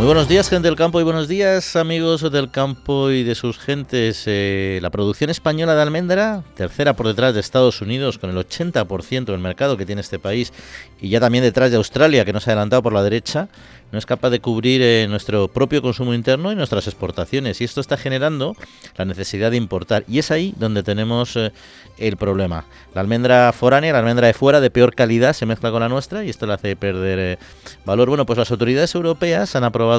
Muy buenos días, gente del campo, y buenos días, amigos del campo y de sus gentes. Eh, la producción española de almendra, tercera por detrás de Estados Unidos, con el 80% del mercado que tiene este país, y ya también detrás de Australia, que nos ha adelantado por la derecha, no es capaz de cubrir eh, nuestro propio consumo interno y nuestras exportaciones. Y esto está generando la necesidad de importar. Y es ahí donde tenemos eh, el problema. La almendra foránea, la almendra de fuera, de peor calidad, se mezcla con la nuestra y esto le hace perder eh, valor. Bueno, pues las autoridades europeas han aprobado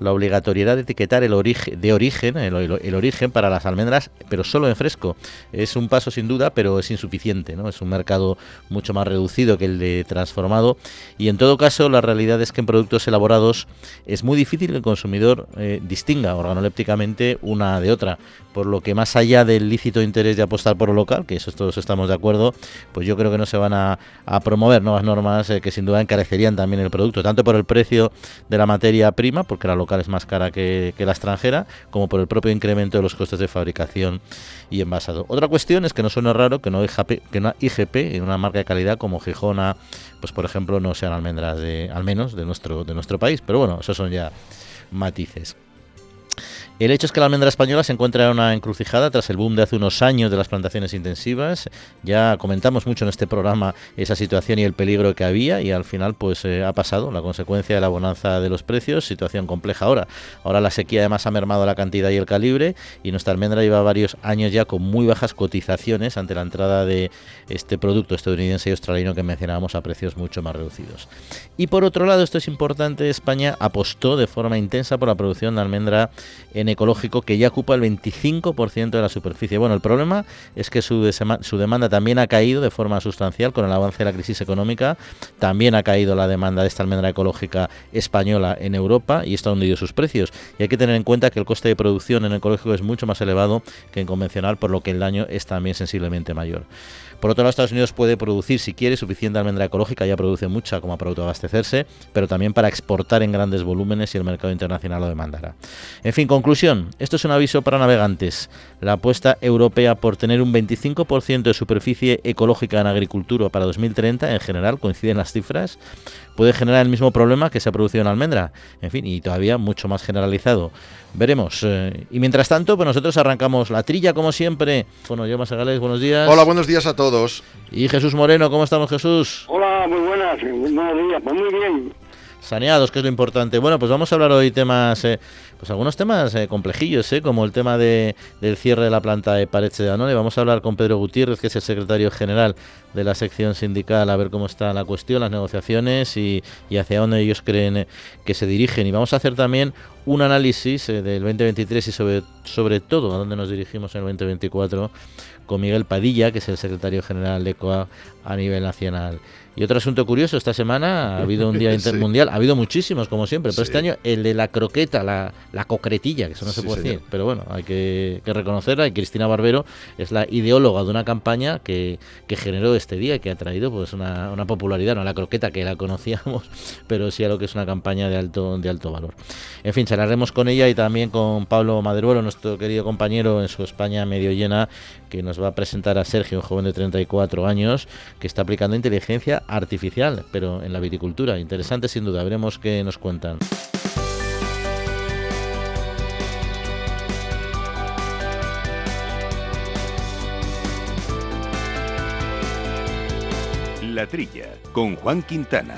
la obligatoriedad de etiquetar el origen, de origen, el, origen para las almendras, pero solo en fresco. Es un paso sin duda, pero es insuficiente. ¿no? Es un mercado mucho más reducido que el de transformado. Y en todo caso, la realidad es que en productos elaborados es muy difícil que el consumidor eh, distinga organolépticamente una de otra. Por lo que más allá del lícito interés de apostar por lo local, que eso todos estamos de acuerdo, pues yo creo que no se van a, promover nuevas normas eh, que sin duda encarecerían también el producto, tanto por el precio de la materia prima, porque la local es más cara que, la extranjera, como por el propio incremento de los costes de fabricación y envasado. Otra cuestión es que no suena raro que no IGP, que no IGP en una marca de calidad como Gijona, pues por ejemplo, no sean almendras de, al menos de nuestro, de nuestro país. Pero bueno, esos son ya matices. El hecho es que la almendra española se encuentra en una encrucijada tras el boom de hace unos años de las plantaciones intensivas. Ya comentamos mucho en este programa esa situación y el peligro que había y al final pues eh, ha pasado la consecuencia de la bonanza de los precios, situación compleja ahora. Ahora la sequía además ha mermado la cantidad y el calibre y nuestra almendra lleva varios años ya con muy bajas cotizaciones ante la entrada de este producto estadounidense y australiano que mencionábamos a precios mucho más reducidos. Y por otro lado, esto es importante, España apostó de forma intensa por la producción de almendra en ecológico que ya ocupa el 25% de la superficie. Bueno, el problema es que su, demanda también ha caído de forma sustancial con el avance de la crisis económica. También ha caído la demanda de esta almendra ecológica española en Europa y esto ha hundido sus precios. Y hay que tener en cuenta que el coste de producción en ecológico es mucho más elevado que en convencional, por lo que el daño es también sensiblemente mayor. Por otro lado, Estados Unidos puede producir, si quiere, suficiente almendra ecológica, ya produce mucha como para autoabastecerse, pero también para exportar en grandes volúmenes y el mercado internacional lo demandará. En fin, conclusión, esto es un aviso para navegantes. La apuesta europea por tener un 25% de superficie ecológica en agricultura para 2030, en general, coinciden las cifras, puede generar el mismo problema que se ha producido en almendra. En fin, y todavía mucho más generalizado. Veremos. Eh, y mientras tanto, pues nosotros arrancamos la trilla como siempre. Bueno, yo Masagales, buenos días. Hola, buenos días a todos. Y Jesús Moreno, ¿cómo estamos Jesús? Hola, muy buenas. Buenos días, pues muy bien. Saneados, que es lo importante. Bueno, pues vamos a hablar hoy temas... Eh, pues algunos temas eh, complejillos, ¿eh? como el tema de, del cierre de la planta de Pareche de Danone. Vamos a hablar con Pedro Gutiérrez, que es el secretario general de la sección sindical, a ver cómo está la cuestión, las negociaciones y, y hacia dónde ellos creen eh, que se dirigen. Y vamos a hacer también un análisis eh, del 2023 y sobre, sobre todo a dónde nos dirigimos en el 2024 con Miguel Padilla, que es el secretario general de COA a nivel nacional. Y otro asunto curioso, esta semana ha habido un día intermundial, ha habido muchísimos como siempre, pero este año el de la croqueta, la, la cocretilla, que eso no se puede decir, pero bueno, hay que, reconocerla. Y Cristina Barbero es la ideóloga de una campaña que, generó este día y que ha traído pues una, una, popularidad, no la croqueta que la conocíamos, pero sí a lo que es una campaña de alto, de alto valor. En fin, charlaremos con ella y también con Pablo Maderuelo, nuestro querido compañero en su España medio llena, que nos va a presentar a Sergio, un joven de 34 años, que está aplicando inteligencia artificial, pero en la viticultura. Interesante sin duda, veremos qué nos cuentan. La Trilla, con Juan Quintana.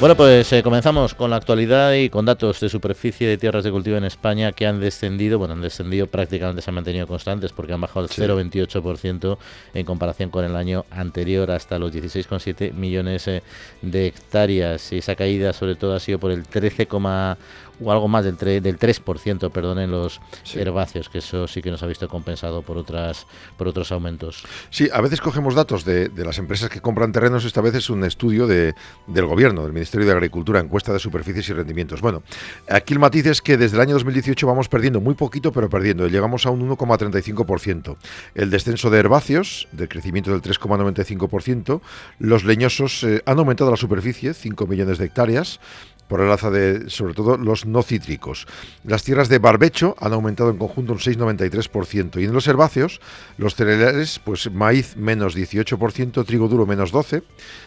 Bueno, pues eh, comenzamos con la actualidad y con datos de superficie de tierras de cultivo en España que han descendido, bueno, han descendido prácticamente, se han mantenido constantes porque han bajado el 0,28% en comparación con el año anterior hasta los 16,7 millones eh, de hectáreas. Y esa caída sobre todo ha sido por el 13,1 o algo más del, del 3%, perdón, en los herbáceos, que eso sí que nos ha visto compensado por otras por otros aumentos. Sí, a veces cogemos datos de, las empresas que compran terrenos, esta vez es un estudio de, del gobierno, del Ministerio de Agricultura, encuesta de superficies y rendimientos. Bueno, aquí el matiz es que desde el año 2018 vamos perdiendo muy poquito, pero perdiendo, llegamos a un 1,35%. El descenso de herbáceos, de crecimiento del 3,95%, los leñosos eh, han aumentado la superficie, 5 millones de hectáreas, por el alza de, sobre todo, los no cítricos. Las tierras de barbecho han aumentado en conjunto un 6,93%. Y en los herbáceos, los cereales, pues maíz menos 18%, trigo duro menos 12%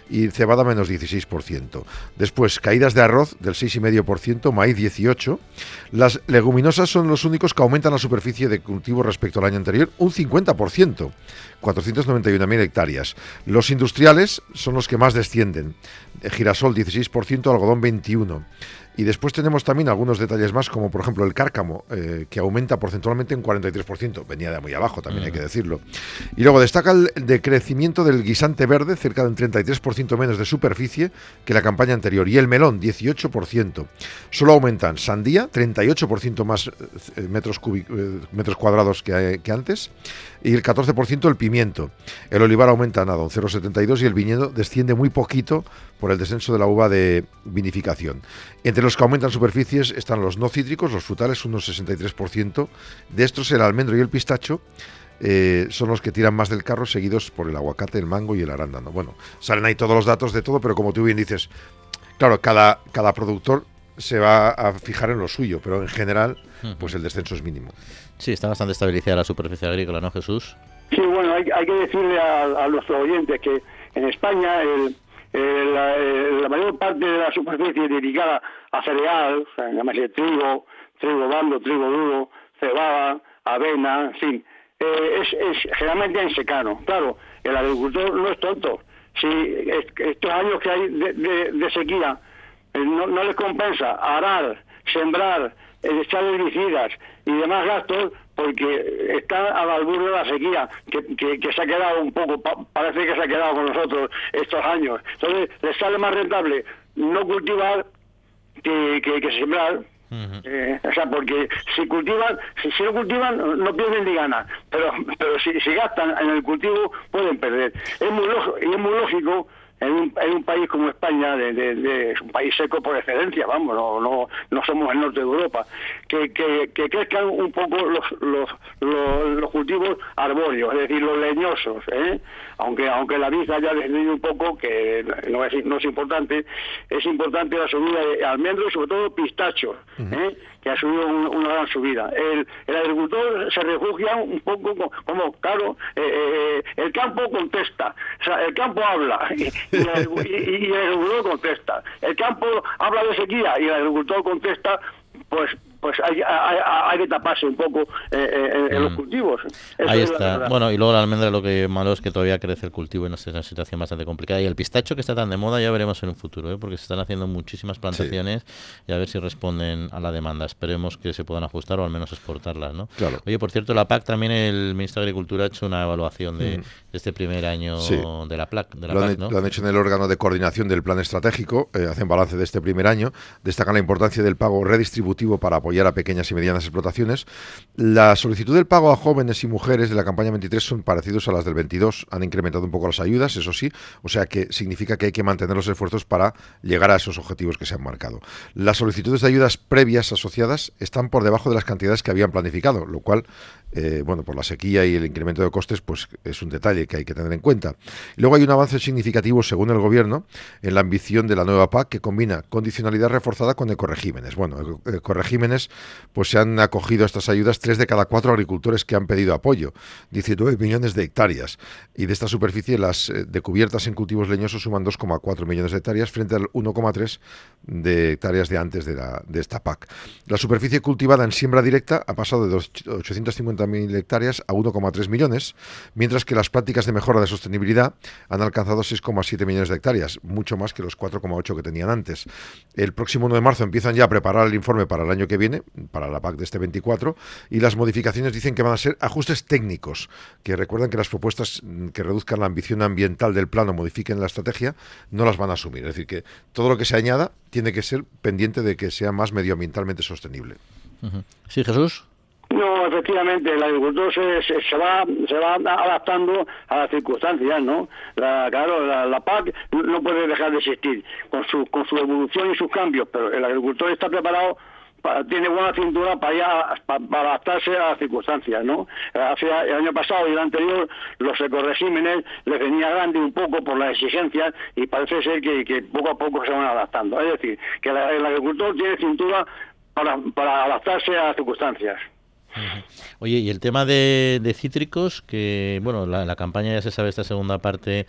y cebada menos 16%. Después, caídas de arroz del 6,5%, maíz 18%. Las leguminosas son los únicos que aumentan la superficie de cultivo respecto al año anterior, un 50%. 491.000 hectáreas. Los industriales son los que más descienden. Girasol 16%, algodón 21%. Y después tenemos también algunos detalles más, como por ejemplo el cárcamo, eh, que aumenta porcentualmente en 43%. Venía de muy abajo, también hay que decirlo. Y luego destaca el decrecimiento del guisante verde, cerca del 33% menos de superficie que la campaña anterior. Y el melón, 18%. Solo aumentan sandía, 38% más eh, metros, eh, metros cuadrados que, que antes. Y el 14% el pimiento. El olivar aumenta nada, un 0,72 y el viñedo desciende muy poquito por el descenso de la uva de vinificación. Entre los que aumentan superficies están los no cítricos, los frutales, unos 63%. De estos, el almendro y el pistacho eh, son los que tiran más del carro, seguidos por el aguacate, el mango y el arándano. Bueno, salen ahí todos los datos de todo, pero como tú bien dices, claro, cada, cada productor se va a fijar en lo suyo, pero en general, pues el descenso es mínimo. Sí, está bastante estabilizada la superficie agrícola, ¿no, Jesús? Sí, bueno, hay, que decirle a, a nuestros oyentes que en España el, eh, la, mayor parte de la superficie dedicada a cereal, o sea, trigo, trigo blando, trigo duro, cebada, avena, en fin, eh, es, generalmente en secano. Claro, el agricultor no es tonto. Si estos años que hay de, sequía eh, no, no les compensa arar, sembrar, echar herbicidas y demás gastos, porque está a la albur de la sequía, que, que, se ha quedado un poco, parece que se ha quedado con nosotros estos años. Entonces, les sale más rentable no cultivar que, que, sembrar. Eh, o sea, porque si cultivan, si, no cultivan, no pierden ni ganan, pero, pero si, si gastan en el cultivo, pueden perder. Es muy y es muy lógico en un, un país como España, de, es un país seco por excelencia, vamos, no, no, no somos el norte de Europa, que, crezcan un poco los, los, los, cultivos arbóreos, es decir, los leñosos, ¿eh? aunque aunque la vid haya descendido un poco, que no es, no es importante, es importante la subida de almendros y sobre todo pistachos, ¿eh? Que ha subido una gran subida. El, el agricultor se refugia un poco como, claro, eh, eh, el campo contesta, o sea, el campo habla y, el, agricultor contesta. El campo habla de sequía y el agricultor contesta, pues pues hay, hay, que taparse un poco eh, eh, en los mm. cultivos. Ahí está. Bueno, y luego la almendra lo que malo es que todavía crece el cultivo en una situación bastante complicada. Y el pistacho que está tan de moda ya veremos en un futuro, ¿eh? porque se están haciendo muchísimas plantaciones y a ver si responden a la demanda. Esperemos que se puedan ajustar o al menos exportarlas, ¿no? Claro. Oye, por cierto, la PAC también el Ministro de Agricultura ha hecho una evaluación de, mm. este primer año de la, PAC, de la lo, han, ¿no? lo han hecho en el órgano de coordinación del plan estratégico, hacen balance de este primer año, destacan la importancia del pago redistributivo para apoyar a pequeñas y medianas explotaciones. La solicitud del pago a jóvenes y mujeres de la campaña 23 son parecidos a las del 22. Han incrementado un poco las ayudas, eso sí, o sea que significa que hay que mantener los esfuerzos para llegar a esos objetivos que se han marcado. Las solicitudes de ayudas previas asociadas están por debajo de las cantidades que habían planificado, lo cual eh, bueno, por la sequía y el incremento de costes, pues es un detalle que hay que tener en cuenta. luego hay un avance significativo, según el Gobierno, en la ambición de la nueva PAC que combina condicionalidad reforzada con ecoregímenes. Bueno, ecoregímenes, pues se han acogido a estas ayudas tres de cada cuatro agricultores que han pedido apoyo, 19 millones de hectáreas. Y de esta superficie, las eh, de cubiertas en cultivos leñosos suman 2,4 millones de hectáreas frente al 1,3 de hectáreas de antes de, la, de esta PAC. La superficie cultivada en siembra directa ha pasado de 850 mil hectáreas a 1,3 millones, mientras que las prácticas de mejora de sostenibilidad han alcanzado 6,7 millones de hectáreas, mucho más que los 4,8 que tenían antes. El próximo 1 de marzo empiezan ya a preparar el informe para el año que viene, para la PAC de este 24, y las modificaciones dicen que van a ser ajustes técnicos, que recuerdan que las propuestas que reduzcan la ambición ambiental del plano, modifiquen la estrategia, no las van a asumir. Es decir, que todo lo que se añada tiene que ser pendiente de que sea más medioambientalmente sostenible. Sí, Jesús. No, efectivamente, el agricultor se, se, va se va adaptando a las circunstancias, ¿no? La, claro, la, PAC no puede dejar de existir con su, con su evolución y sus cambios, pero el agricultor está preparado tiene buena cintura para, para, adaptarse a las circunstancias, ¿no? Hace, el año pasado y el anterior los ecoregímenes les venía grande un poco por las exigencias y parece ser que, poco a poco se van adaptando. Es decir, que el agricultor tiene cintura para, para adaptarse a las circunstancias. Oye, y el tema de, cítricos, que bueno, la, campaña ya se sabe esta segunda parte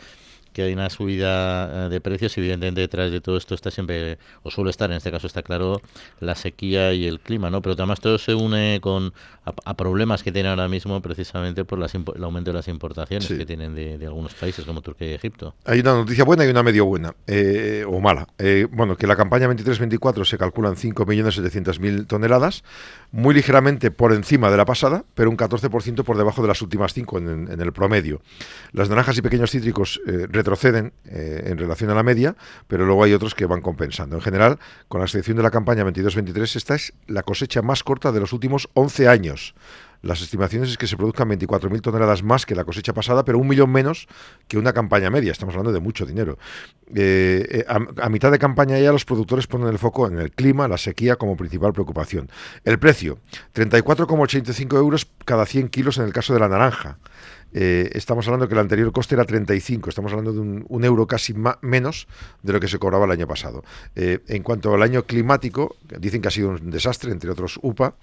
que hay una subida eh, de precios, evidentemente detrás de todo esto está siempre, o suele estar, en este caso está claro, la sequía y el clima, ¿no? Pero además todo se une con a, problemas que tiene ahora mismo precisamente por las, el aumento de las importaciones que tienen de, algunos países como Turquía y Egipto. Hay una noticia buena y una medio buena, eh, o mala. Eh, bueno, que la campaña 23-24 se calculan 5.700.000 toneladas, muy ligeramente por encima de la pasada, pero un 14% por debajo de las últimas cinco en, en, el promedio. Las naranjas y pequeños cítricos retroceden eh, en relación a la media, pero luego hay otros que van compensando. En general, con la excepción de la campaña 22-23, esta es la cosecha más corta de los últimos 11 años. Las estimaciones es que se produzcan 24.000 toneladas más que la cosecha pasada, pero un millón menos que una campaña media. Estamos hablando de mucho dinero. Eh, eh, a, mitad de campaña ya los productores ponen el foco en el clima, la sequía como principal preocupación. El precio, 34,85 euros cada 100 kilos en el caso de la naranja. Eh, estamos hablando que el anterior coste era 35, estamos hablando de un, euro casi menos de lo que se cobraba el año pasado. Eh, en cuanto al año climático, dicen que ha sido un desastre, entre otros UPA,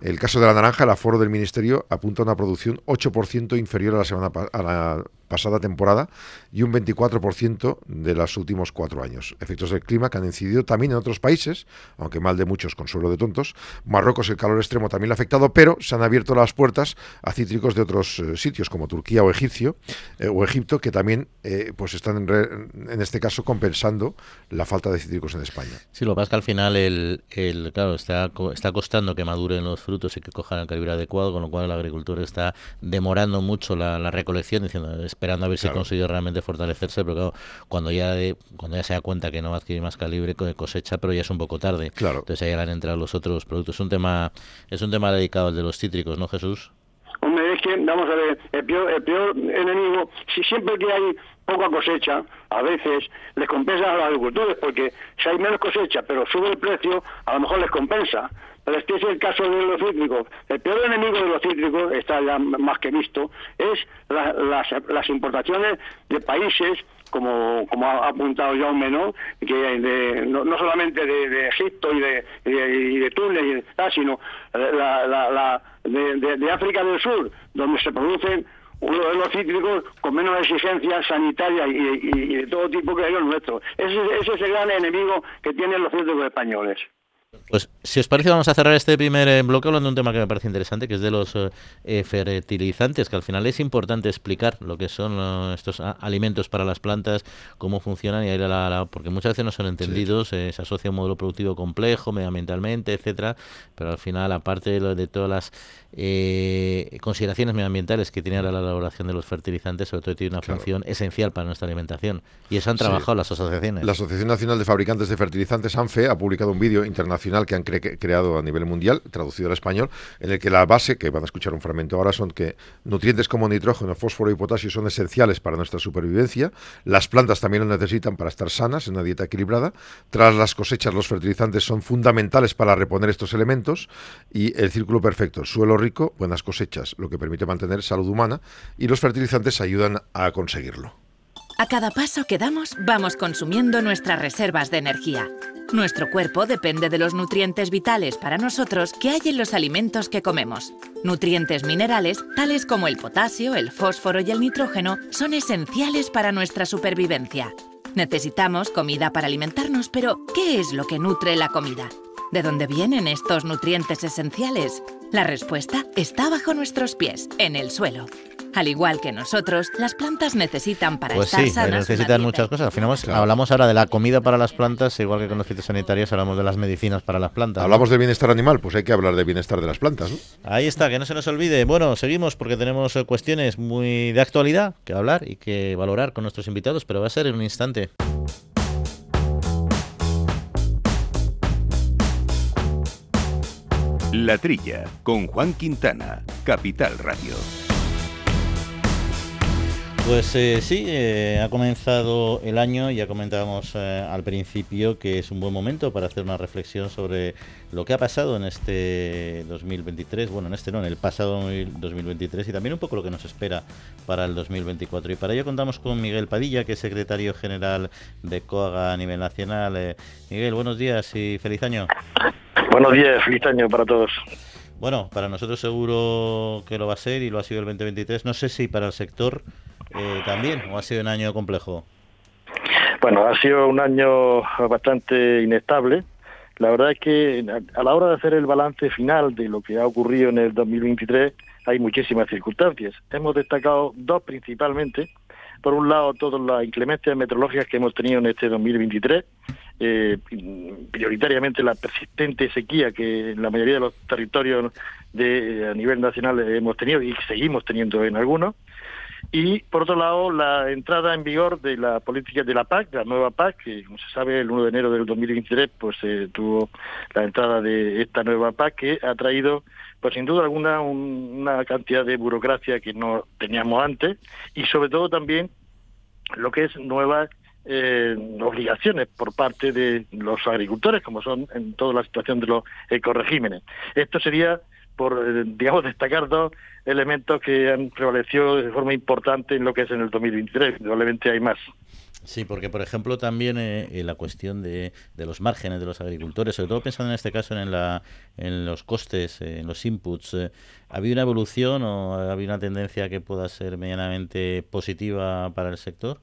el caso de la naranja, el aforo del Ministerio apunta a una producción 8% inferior a la semana a pasada temporada y un 24% de los últimos cuatro años. Efectos del clima que han incidido también en otros países, aunque mal de muchos, consuelo de tontos. Marruecos el calor extremo también lo ha afectado, pero se han abierto las puertas a cítricos de otros eh, sitios como Turquía o Egipcio eh, o Egipto que también eh, pues están en, este caso compensando la falta de cítricos en España. Sí, lo que pasa es que al final el, el claro está está costando que maduren los frutos y que cojan el calibre adecuado, con lo cual el agricultor está demorando mucho la, la recolección diciendo esperando a ver si consigue realmente fortalecerse, pero claro, cuando ya cuando ya se da cuenta que no va a adquirir más calibre cosecha, pero ya es un poco tarde. Claro. Entonces ahí han entrado los otros productos. Es un tema es un tema dedicado al de los cítricos, ¿no, Jesús? Hombre, es que, vamos a ver, el peor, el peor enemigo, si siempre que hay poca cosecha, a veces les compensa a los agricultores, porque si hay menos cosecha, pero sube el precio, a lo mejor les compensa. Este es el caso de los cítricos. El peor enemigo de los cítricos, está ya más que visto, es las, importaciones de países como, como ha apuntado ya un menor, que no, solamente de, Egipto y de, y de, Túnez, sino la, de, África del Sur, donde se producen uno de los cítricos con menos exigencias sanitarias y, de todo tipo que hay los nuestros. Ese, ese es el gran enemigo que tienen los cítricos españoles. Pues si os parece vamos a cerrar este primer eh, bloque hablando de un tema que me parece interesante, que es de los eh, fertilizantes, que al final es importante explicar lo que son eh, estos alimentos para las plantas, cómo funcionan y ahí la, porque muchas veces no son entendidos, se asocia un modelo productivo complejo, medioambientalmente, etcétera, pero al final aparte de, de todas las consideraciones medioambientales que tiene la elaboración de los fertilizantes, sobre todo tiene una función esencial para nuestra alimentación y eso han trabajado las asociaciones. La Asociación Nacional de Fabricantes de Fertilizantes, ANFE, ha publicado un vídeo internacional que han creado a nivel mundial, traducido al español, en el que la base, que van a escuchar un fragmento ahora, son que nutrientes como nitrógeno, fósforo y potasio son esenciales para nuestra supervivencia. Las plantas también lo necesitan para estar sanas en una dieta equilibrada. Tras las cosechas, los fertilizantes son fundamentales para reponer estos elementos y el círculo perfecto, suelo rico, buenas cosechas, lo que permite mantener salud humana y los fertilizantes ayudan a conseguirlo. A cada paso que damos, vamos consumiendo nuestras reservas de energía. Nuestro cuerpo depende de los nutrientes vitales para nosotros que hay en los alimentos que comemos. Nutrientes minerales, tales como el potasio, el fósforo y el nitrógeno, son esenciales para nuestra supervivencia. Necesitamos comida para alimentarnos, pero ¿qué es lo que nutre la comida? ¿De dónde vienen estos nutrientes esenciales? La respuesta está bajo nuestros pies, en el suelo. Al igual que nosotros, las plantas necesitan para pues estar sí, sanas. necesitan muchas cosas. Al final hablamos ahora de la comida para las plantas, igual que con los fitosanitarios hablamos de las medicinas para las plantas. Hablamos de bienestar animal, pues hay que hablar de bienestar de las plantas. Ahí está, que no se nos olvide. Bueno, seguimos porque tenemos eh, cuestiones muy de actualidad que hablar y que valorar con nuestros invitados, pero va a ser en un instante. La Trilla, con Juan Quintana, Capital Radio. Pues eh, sí, eh, ha comenzado el año, ya comentábamos eh, al principio que es un buen momento para hacer una reflexión sobre lo que ha pasado en este 2023, bueno, en este no, en el pasado 2023 y también un poco lo que nos espera para el 2024. Y para ello contamos con Miguel Padilla, que es secretario general de COAGA a nivel nacional. Miguel, buenos días y feliz año. Buenos días, feliz año para todos. Bueno, para nosotros seguro que lo va a ser y lo ha sido el 2023. No sé si para el sector eh, también, ¿o ha sido un año complejo? Bueno, ha sido un año bastante inestable. La verdad es que a la hora de hacer el balance final de lo que ha ocurrido en el 2023 hay muchísimas circunstancias. Hemos destacado dos principalmente. Por un lado, todas las inclemencias meteorológicas que hemos tenido en este 2023, eh, prioritariamente la persistente sequía que en la mayoría de los territorios de, a nivel nacional hemos tenido y seguimos teniendo en algunos y por otro lado la entrada en vigor de la política de la PAC, la nueva PAC, que como se sabe el 1 de enero del 2023 pues eh, tuvo la entrada de esta nueva PAC que ha traído pues sin duda alguna una cantidad de burocracia que no teníamos antes y sobre todo también lo que es nuevas eh, obligaciones por parte de los agricultores, como son en toda la situación de los ecoregímenes. Esto sería por, eh, digamos, destacar dos elementos que han prevalecido de forma importante en lo que es en el 2023. Probablemente hay más. Sí, porque por ejemplo también eh, la cuestión de, de, los márgenes de los agricultores, sobre todo pensando en este caso en, la, en los costes, eh, en los inputs, ¿ha habido una evolución o ha habido una tendencia que pueda ser medianamente positiva para el sector?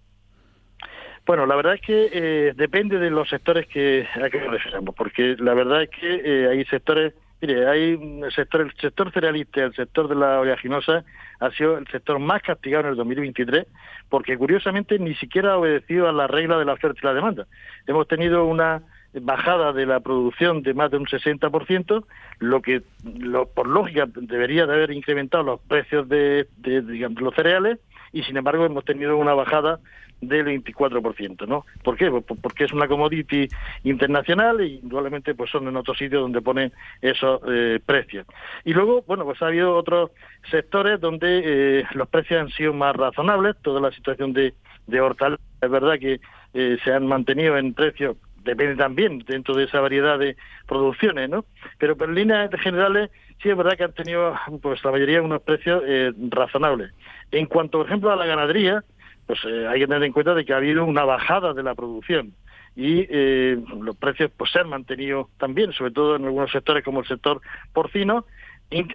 Bueno, la verdad es que depende de los sectores que, a que nos referamos, porque la verdad es que hay sectores Mire, hay el sector, el sector cerealista, el sector de la oleaginosa ha sido el sector más castigado en el 2023 porque curiosamente ni siquiera ha obedecido a la regla de la oferta y la demanda. Hemos tenido una bajada de la producción de más de un 60%, lo que lo, por lógica debería de haber incrementado los precios de, los cereales y sin embargo hemos tenido una bajada del 24%, ¿no? ¿Por qué? Pues porque es una commodity internacional y indudablemente pues son en otros sitios donde ponen esos eh, precios. Y luego, bueno, pues ha habido otros sectores donde eh, los precios han sido más razonables, toda la situación de, de hortalizas, es verdad que eh, se han mantenido en precios depende también dentro de esa variedad de producciones, ¿no? Pero, en líneas generales sí es verdad que han tenido, pues la mayoría, unos precios razonables. En cuanto, por ejemplo, a la ganadería, pues eh, hay que tener en cuenta de que ha habido una bajada de la producción y eh, los precios pues se han mantenido también, sobre todo en algunos sectores como el sector porcino,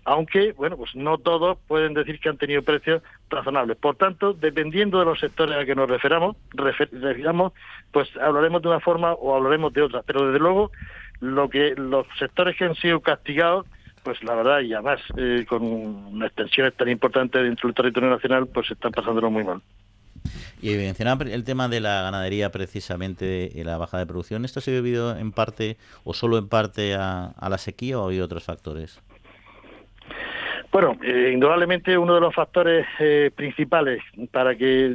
aunque bueno pues no todos pueden decir que han tenido precios razonables. Por tanto, dependiendo de los sectores a que nos referamos, refiramos, pues hablaremos de una forma o hablaremos de otra. Pero desde luego, lo que los sectores que han sido castigados pues la verdad, y además eh, con una extensión tan importante dentro del territorio nacional, pues están pasándolo muy mal. Y mencionaba el tema de la ganadería precisamente y la baja de producción. ¿Esto se ha debido en parte o solo en parte a, la sequía o hay otros factores? Bueno, eh, indudablemente uno de los factores eh, principales para que,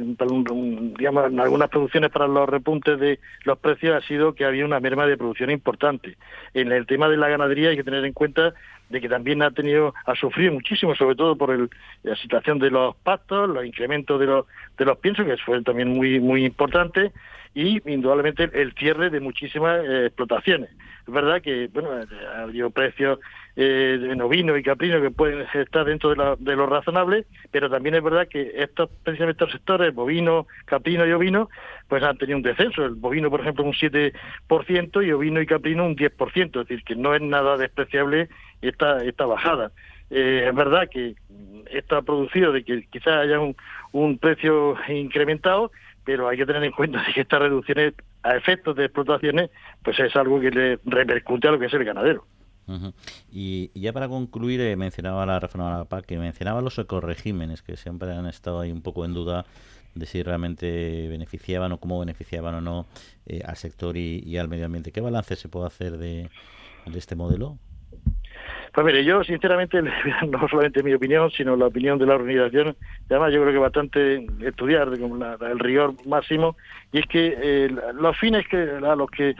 digamos, en algunas producciones para los repuntes de los precios ha sido que había una merma de producción importante. En el tema de la ganadería hay que tener en cuenta de que también ha tenido, ha sufrido muchísimo, sobre todo por el, la situación de los pastos, los incrementos de los, de los piensos, que fue también muy, muy importante, y indudablemente el cierre de muchísimas eh, explotaciones. Es verdad que, bueno, ha habido precios eh, de ovino y caprino que pueden estar dentro de, de, lo razonable, pero también es verdad que estos, precisamente estos sectores, bovino, caprino y ovino, pues han tenido un descenso. El bovino, por ejemplo, un 7% y ovino y caprino un 10%, es decir, que no es nada despreciable esta, esta bajada. Eh, es verdad que esto ha producido de que quizás haya un, un precio incrementado, pero hay que tener en cuenta que estas reducciones a efectos de explotaciones, pues es algo que le repercute a lo que es el ganadero. y, ya para concluir, eh, mencionaba la reforma de la PAC, que mencionaba los ecoregímenes, que siempre han estado ahí un poco en duda de si realmente beneficiaban o cómo beneficiaban o no eh, al sector y, al medio ambiente. ¿Qué balance se puede hacer de, de este modelo? Pues mire, yo sinceramente, no solamente mi opinión, sino la opinión de la organización, además yo creo que bastante estudiar con el rigor máximo, y es que eh, los fines que a los que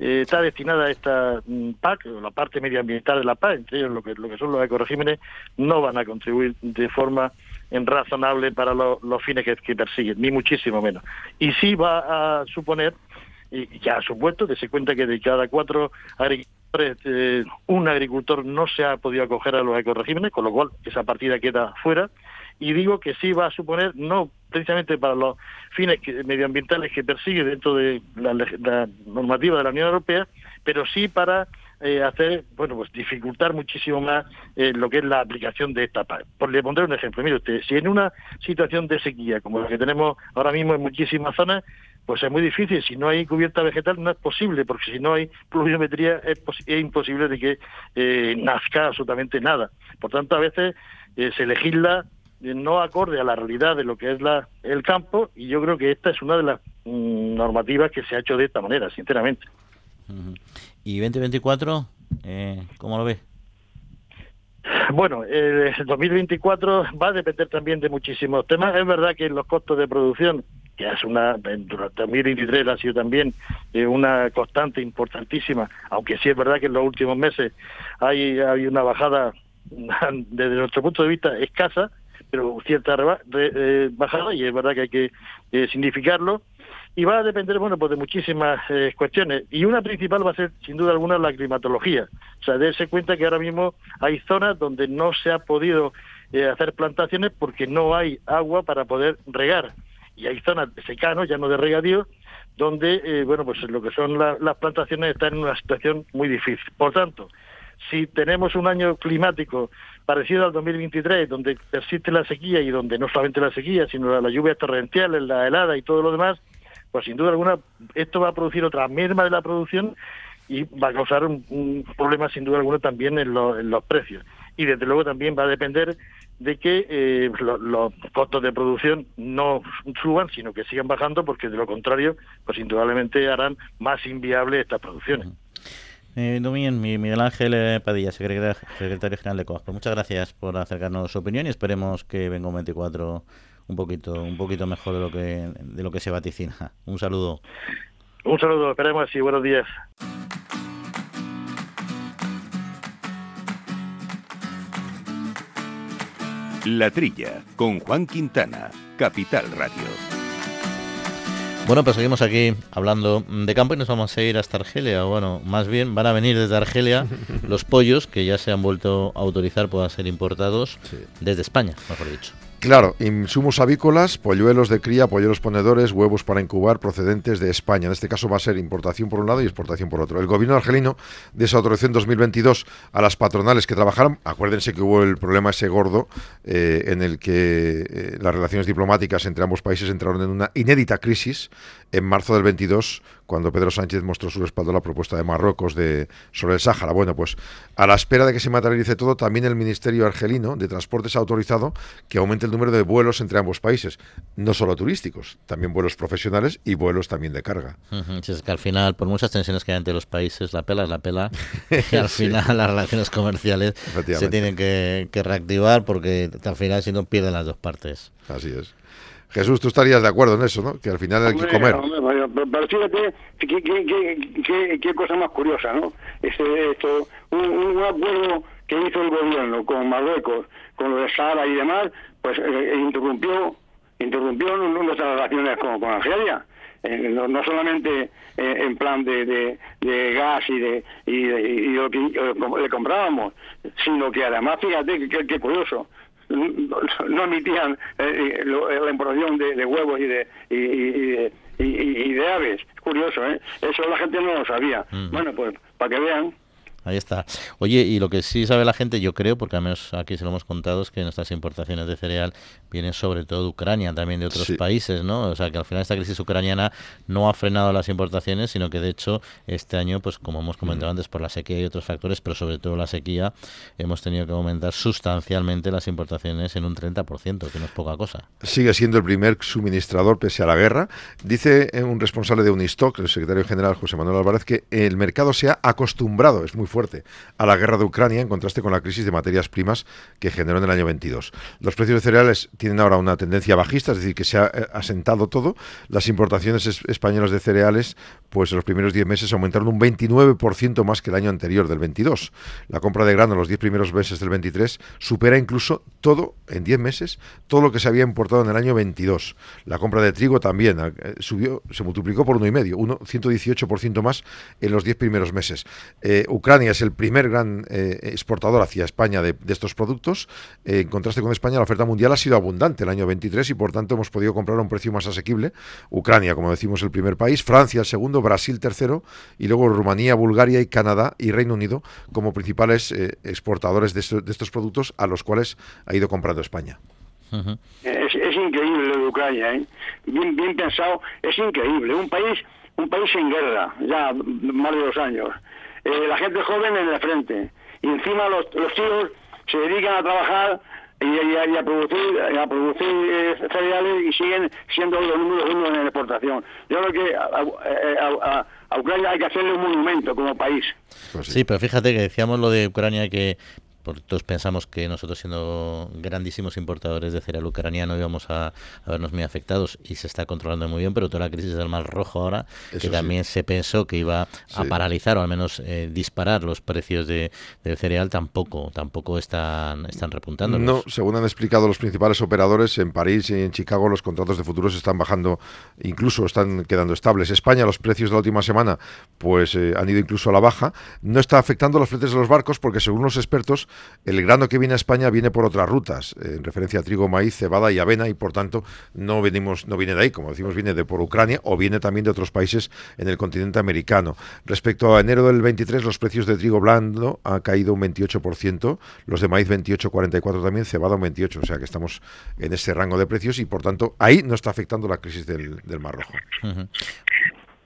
eh, está destinada esta mm, PAC, la parte medioambiental de la PAC, entre ellos lo que, lo que son los ecoregímenes, no van a contribuir de forma razonable para los fines que, que persiguen, ni muchísimo menos. Y sí va a suponer y ya ha supuesto, que se cuenta que de cada cuatro agricultores, eh, un agricultor no se ha podido acoger a los ecoregímenes, con lo cual esa partida queda fuera. Y digo que sí va a suponer, no precisamente para los fines medioambientales que persigue dentro de la, normativa de la Unión Europea, pero sí para eh, hacer, bueno, pues dificultar muchísimo más eh, lo que es la aplicación de esta PAC. Por le pondré un ejemplo. Mire usted, si en una situación de sequía como la que tenemos ahora mismo en muchísimas zonas, pues es muy difícil. Si no hay cubierta vegetal no es posible, porque si no hay pluviometría es, imposible de que eh, nazca absolutamente nada. Por tanto, a veces eh, se legisla eh, no acorde a la realidad de lo que es la, el campo y yo creo que esta es una de las mm, normativas que se ha hecho de esta manera, sinceramente. ¿Y 2024? Eh, ¿Cómo lo ve? Bueno, el 2024 va a depender también de muchísimos temas. Es verdad que los costos de producción que es una, durante 2023 ha sido también eh, una constante importantísima, aunque sí es verdad que en los últimos meses hay, hay una bajada desde nuestro punto de vista escasa, pero cierta eh, bajada y es verdad que hay que eh, significarlo y va a depender bueno pues de muchísimas cuestiones. Y una principal va a ser sin duda alguna la climatología. O sea darse cuenta que ahora mismo hay zonas donde no se ha podido hacer plantaciones porque no hay agua para poder regar. Y hay zonas de secano, ya no de regadío, donde, eh, bueno, pues lo que son las plantaciones están en una situación muy difícil. Por tanto, si tenemos un año climático parecido al 2023, donde persiste la sequía y donde no solamente la sequía, sino la, lluvia torrencial, la helada y todo lo demás, pues sin duda alguna esto va a producir otra merma de la producción y va a causar un, problema sin duda alguna también en, los precios. Y desde luego también va a depender de que eh, los costos de producción no suban, sino que sigan bajando, porque de lo contrario, pues indudablemente harán más inviable estas producciones. Eh, Miguel Ángel eh, Padilla, secretario, general de COASPO. Muchas gracias por acercarnos su opinión y esperemos que venga un 24 un poquito un poquito mejor de lo que de lo que se vaticina. Un saludo. Un saludo, esperemos así. Buenos días. La Trilla, con Juan Quintana, Capital Radio. Bueno, pues seguimos aquí hablando de campo y nos vamos a ir hasta Argelia. Bueno, más bien van a venir desde Argelia los pollos que ya se han vuelto a autorizar puedan ser importados desde España, mejor dicho. Claro, insumos avícolas, polluelos de cría, polluelos ponedores, huevos para incubar procedentes de España. En este caso va a ser importación por un lado y exportación por otro. El gobierno argelino desautorizó en 2022 a las patronales que trabajaron. Acuérdense que hubo el problema ese gordo eh, en el que eh, las relaciones diplomáticas entre ambos países entraron en una inédita crisis en marzo del 22 cuando Pedro Sánchez mostró su respaldo a la propuesta de Marruecos de, sobre el Sáhara. Bueno, pues a la espera de que se materialice todo, también el Ministerio Argelino de Transportes ha autorizado que aumente el número de vuelos entre ambos países, no solo turísticos, también vuelos profesionales y vuelos también de carga. es que al final, por muchas tensiones que hay entre los países, la pela es la pela, y al final las relaciones comerciales se tienen que, que reactivar porque al final si no pierden las dos partes. Así es. Jesús, tú estarías de acuerdo en eso, ¿no? Que al final hay que comer. pero fíjate qué, cosa más curiosa, ¿no? Este, esto, un, acuerdo que hizo el gobierno con Marruecos, con lo de Sahara y demás, pues eh, eh, interrumpió interrumpió nuestras relaciones con, con Argelia. Eh, no, solamente en plan de, de, gas y de, y, lo que le comprábamos, sino que además, fíjate qué curioso, no emitían eh, eh, la importación de, huevos y de, y, de aves. Curioso, ¿eh? Eso la gente no lo sabía. Bueno, pues para que vean Ahí está. Oye, y lo que sí sabe la gente, yo creo, porque al menos aquí se lo hemos contado, es que nuestras importaciones de cereal vienen sobre todo de Ucrania, también de otros países, ¿no? O sea, que al final esta crisis ucraniana no ha frenado las importaciones, sino que de hecho este año, pues como hemos comentado antes, por la sequía y otros factores, pero sobre todo la sequía, hemos tenido que aumentar sustancialmente las importaciones en un 30%, que no es poca cosa. Sigue siendo el primer suministrador pese a la guerra. Dice un responsable de Unistock, el secretario general José Manuel Álvarez, que el mercado se ha acostumbrado, es muy fuerte a la guerra de Ucrania en contraste con la crisis de materias primas que generó en el año 22. Los precios de cereales tienen ahora una tendencia bajista, es decir, que se ha eh, asentado todo. Las importaciones españolas de cereales, pues en los primeros 10 meses aumentaron un 29% más que el año anterior, del 22. La compra de grano en los 10 primeros meses del 23 supera incluso todo, en 10 meses, todo lo que se había importado en el año 22. La compra de trigo también eh, subió, se multiplicó por uno y medio, uno, 118% más en los 10 primeros meses. Eh, Ucrania es el primer gran exportador hacia España de, de estos productos. en contraste con España, la oferta mundial ha sido abundante el año 23 y por tanto hemos podido comprar a un precio más asequible. Ucrania, como decimos, el primer país, Francia el segundo, Brasil tercero y luego Rumanía, Bulgaria y Canadá y Reino Unido como principales eh, exportadores de, estos productos a los cuales ha ido comprando España. es, increíble lo de Ucrania, ¿eh? bien, bien pensado, es increíble. Un país, un país sin guerra, ya más de dos años. Eh, la gente joven en el frente. Y encima los, los tíos se dedican a trabajar y, a producir, a producir cereales y siguen siendo los números uno en la exportación. Yo creo que a, a, Ucrania hay que hacerle un monumento como país. Sí. pero fíjate que decíamos lo de Ucrania que todos pensamos que nosotros siendo grandísimos importadores de cereal ucraniano íbamos a, vernos muy afectados y se está controlando muy bien, pero toda la crisis del Mar Rojo ahora, que también se pensó que iba a paralizar o al menos eh, disparar los precios de, del cereal, tampoco tampoco están, están repuntando. No, según han explicado los principales operadores, en París y en Chicago los contratos de futuros están bajando, incluso están quedando estables. España, los precios de la última semana pues eh, han ido incluso a la baja. No está afectando los fletes de los barcos porque según los expertos el grano que viene a España viene por otras rutas, en referencia a trigo, maíz, cebada y avena, y por tanto no venimos, no viene de ahí, como decimos, viene de por Ucrania o viene también de otros países en el continente americano. Respecto a enero del 23, los precios de trigo blando han caído un 28%, los de maíz 28,44 también, cebada un 28, o sea que estamos en ese rango de precios y por tanto ahí no está afectando la crisis del, Mar Rojo.